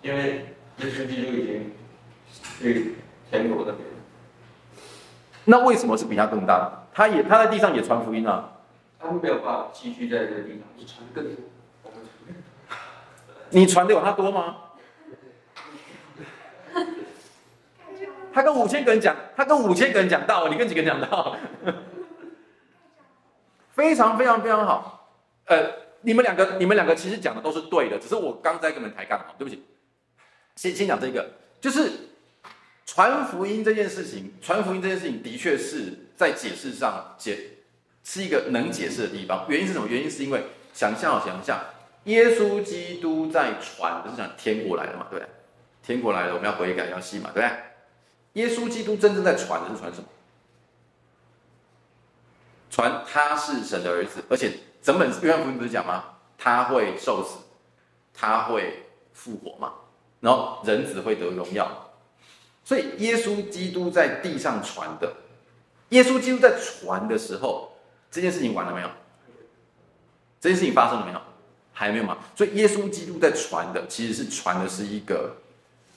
因为耶稣基督已经去天国那边。那为什么是比他更大的？他也他在地上也传福音啊。他们没有办法继续在这个地方，你传更多，我们传更多。你传的有他多吗？他跟五千个人讲，他跟五千个人讲道，你跟几个人讲道？<laughs> 非常非常非常好。呃，你们两个，你们两个其实讲的都是对的，只是我刚在跟你们抬杠。对不起，先先讲这个，就是传福音这件事情，传福音这件事情的确是在解释上解是一个能解释的地方。原因是什么？原因是因为想象想象，耶稣基督在传，不是讲天国来了嘛？对不对？天国来了，我们要悔改，要信嘛？对不对？耶稣基督真正在传的是传什么？传他是神的儿子，而且整本约翰福音不是讲吗？他会受死，他会复活嘛，然后人子会得荣耀。所以耶稣基督在地上传的，耶稣基督在传的时候，这件事情完了没有？这件事情发生了没有？还没有嘛。所以耶稣基督在传的其实是传的是一个，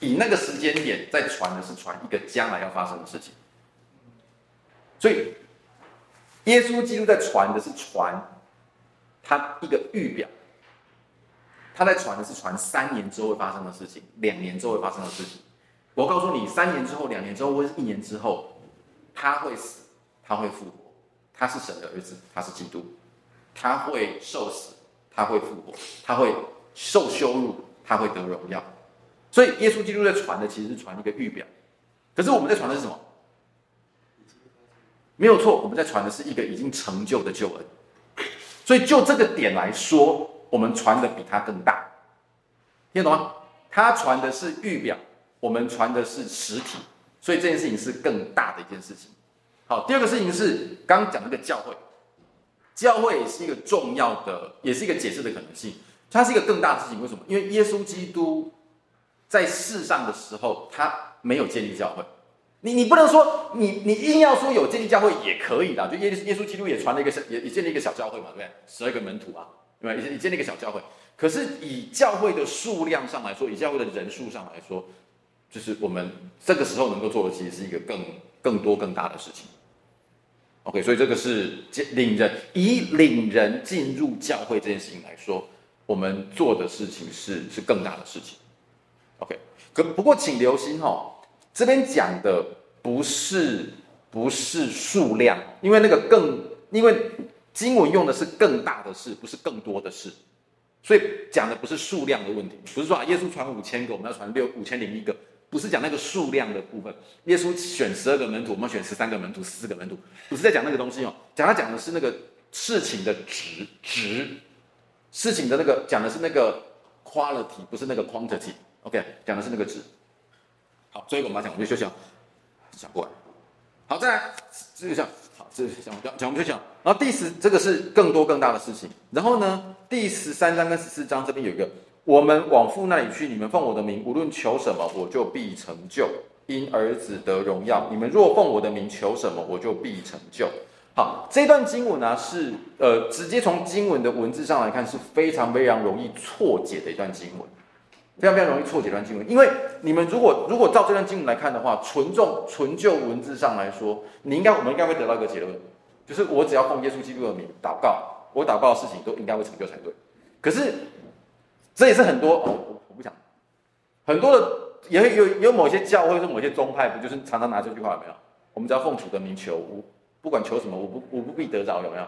以那个时间点在传的是传一个将来要发生的事情。所以耶稣基督在传的是传他一个预表，他在传的是传三年之后会发生的事情，两年之后会发生的事情。我告诉你，三年之后、两年之后或者一年之后，他会死，他会复活，他是神的儿子，他是基督，他会受死，他会复活，他会受羞辱，他会得荣耀。所以，耶稣基督在传的其实是传一个预表。可是我们在传的是什么？没有错，我们在传的是一个已经成就的救恩。所以，就这个点来说，我们传的比他更大。听懂吗？他传的是预表。我们传的是实体，所以这件事情是更大的一件事情。好，第二个事情是刚刚讲那个教会，教会也是一个重要的，也是一个解释的可能性。它是一个更大的事情，为什么？因为耶稣基督在世上的时候，他没有建立教会。你你不能说你你硬要说有建立教会也可以的，就耶耶稣基督也传了一个小也也建立一个小教会嘛，对不对？十二个门徒啊，对吧？也也建立一个小教会。可是以教会的数量上来说，以教会的人数上来说。就是我们这个时候能够做的，其实是一个更更多更大的事情。OK，所以这个是领人以领人进入教会这件事情来说，我们做的事情是是更大的事情。OK，可不过请留心哦，这边讲的不是不是数量，因为那个更因为经文用的是更大的事，不是更多的事，所以讲的不是数量的问题，不是说啊耶稣传五千个，我们要传六五千零一个。不是讲那个数量的部分，耶稣选十二个门徒，我们选十三个门徒、四个门徒，不是在讲那个东西哦。讲他讲的是那个事情的值值，事情的那个讲的是那个 quality，不是那个 quantity。OK，讲的是那个值。好，所以我们来讲，我们就休息啊，讲过来。好，再来这个讲，好，这个讲讲讲我们就讲。然后第十这个是更多更大的事情。然后呢，第十三章跟十四章这边有一个。我们往父那里去，你们奉我的名，无论求什么，我就必成就，因儿子得荣耀。你们若奉我的名求什么，我就必成就。好，这段经文呢、是呃，直接从经文的文字上来看，是非常非常容易错解的一段经文，非常非常容易错解一段经文。因为你们如果如果照这段经文来看的话，纯重纯就文字上来说，你应该我们应该会得到一个结论，就是我只要奉耶稣基督的名祷告，我祷告的事情都应该会成就才对。可是。这也是很多哦，我我不讲，很多的也会有有某些教会或某些宗派，不就是常常拿这句话有没有？我们只要奉主的名求，我不管求什么，我不我不必得着有没有？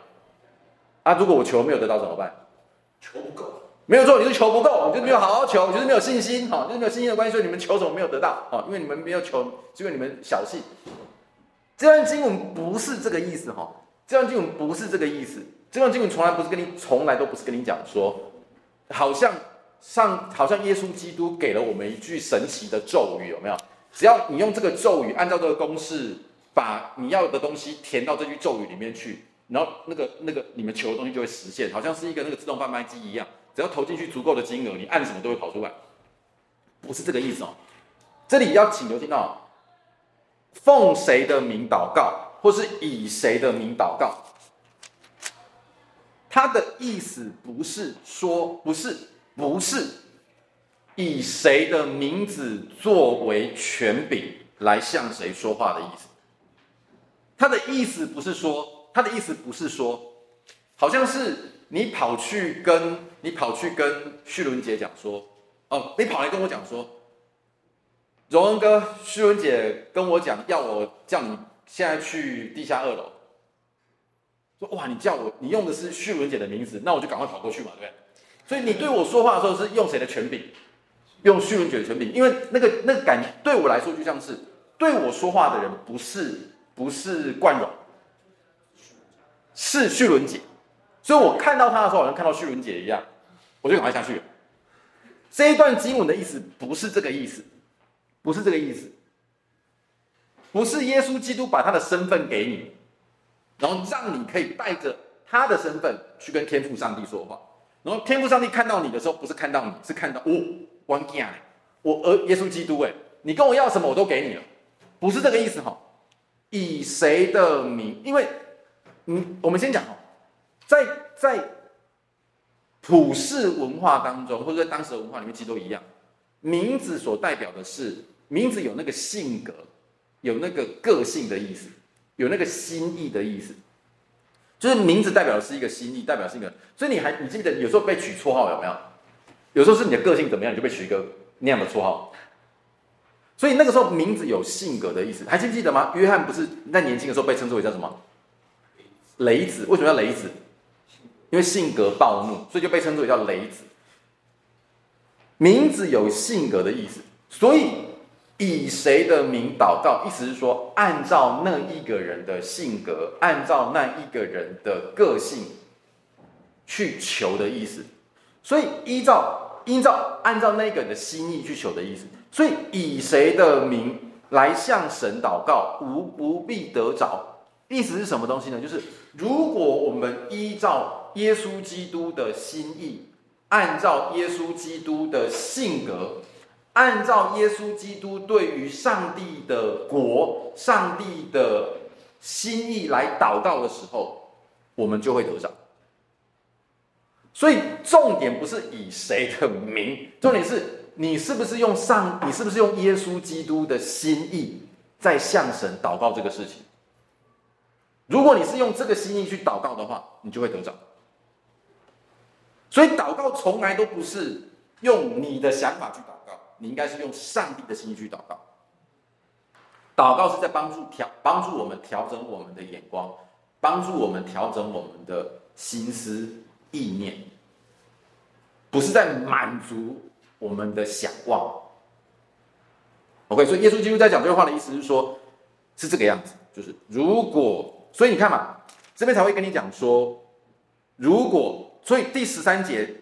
啊，如果我求没有得到怎么办？求不够，没有错，你是求不够，你就是没有好好求，你就是没有信心，哈，就是没有信心的关系，所以你们求什么没有得到，哈，因为你们没有求，是因为你们小气。这段经文不是这个意思，哈，这段经文不是这个意思，这段经文从来不是跟你，从来都不是跟你讲说，好像。上好像耶稣基督给了我们一句神奇的咒语，有没有？只要你用这个咒语，按照这个公式，把你要的东西填到这句咒语里面去，然后那个那个你们求的东西就会实现，好像是一个那个自动贩卖机一样，只要投进去足够的金额，你按什么都会跑出来。不是这个意思哦。这里要请留心到，奉谁的名祷告，或是以谁的名祷告，他的意思不是说不是。不是以谁的名字作为权柄来向谁说话的意思。他的意思不是说，他的意思不是说，好像是你跑去跟你跑去跟旭伦姐讲说，哦，你跑来跟我讲说，荣恩哥，旭伦姐跟我讲要我叫你现在去地下二楼。说哇，你叫我，你用的是旭伦姐的名字，那我就赶快跑过去嘛，对不对？所以你对我说话的时候是用谁的权柄？用旭伦姐的权柄，因为那个那个感对我来说就像是对我说话的人不是不是冠荣，是旭伦姐，所以我看到他的时候好像看到旭伦姐一样，我就赶快下去。这一段经文的意思不是这个意思，不是这个意思，不是耶稣基督把他的身份给你，然后让你可以带着他的身份去跟天父上帝说话。然后天父上帝看到你的时候，不是看到你，是看到我，我儿，我儿耶稣基督，哎，你跟我要什么我都给你了，不是这个意思哈。以谁的名？因为，嗯，我们先讲哦，在在普世文化当中，或者在当时的文化里面，其实都一样。名字所代表的是名字有那个性格，有那个个性的意思，有那个心意的意思。就是名字代表的是一个心意，代表性格。所以你还你记得有时候被取绰号有没有？有时候是你的个性怎么样，你就被取一个那样的绰号。所以那个时候名字有性格的意思，还记不记得吗？约翰不是在年轻的时候被称之为叫什么？雷子。为什么叫雷子？因为性格暴怒，所以就被称作叫雷子。名字有性格的意思，所以以谁的名祷告，意思是说按照那一个人的性格，按照那一个人的个性去求的意思。所以依照依照按照那个人的心意去求的意思。所以以谁的名来向神祷告，无不必得着。意思是什么东西呢？就是如果我们依照耶稣基督的心意，按照耶稣基督的性格，按照耶稣基督对于上帝的国、上帝的心意来祷告的时候，我们就会得着。所以重点不是以谁的名，重点是你是不是用上，你是不是用耶稣基督的心意在向神祷告这个事情。如果你是用这个心意去祷告的话，你就会得着。所以祷告从来都不是用你的想法去祷告，你应该是用上帝的心意去祷告。祷告是在帮助调帮助我们调整我们的眼光，帮助我们调整我们的心思意念，不是在满足我们的想望。OK，所以耶稣基督在讲这句话的意思是说，是这个样子，就是如果。所以你看嘛，这边才会跟你讲说，如果所以第十三节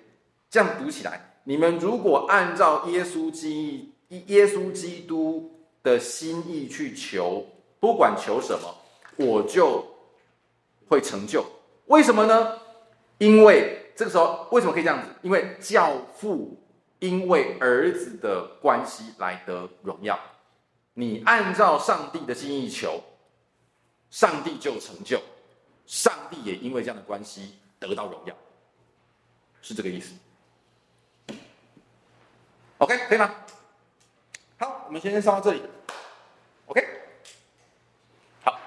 这样读起来，你们如果按照耶稣基耶稣基督的心意去求，不管求什么，我就会成就。为什么呢？因为这个时候为什么可以这样子？因为教父因为儿子的关系来得荣耀。你按照上帝的心意求。上帝就成就，上帝也因为这样的关系得到荣耀，是这个意思。OK，可以吗？好，我们先上到这里。OK，好，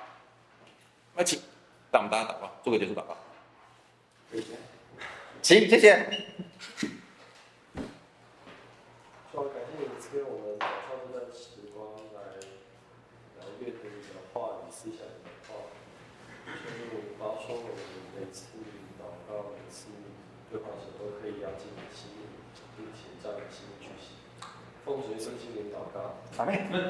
那请，让我们大家祷告，做个结束祷告。请，谢谢。奉随身心灵祷告，阿门。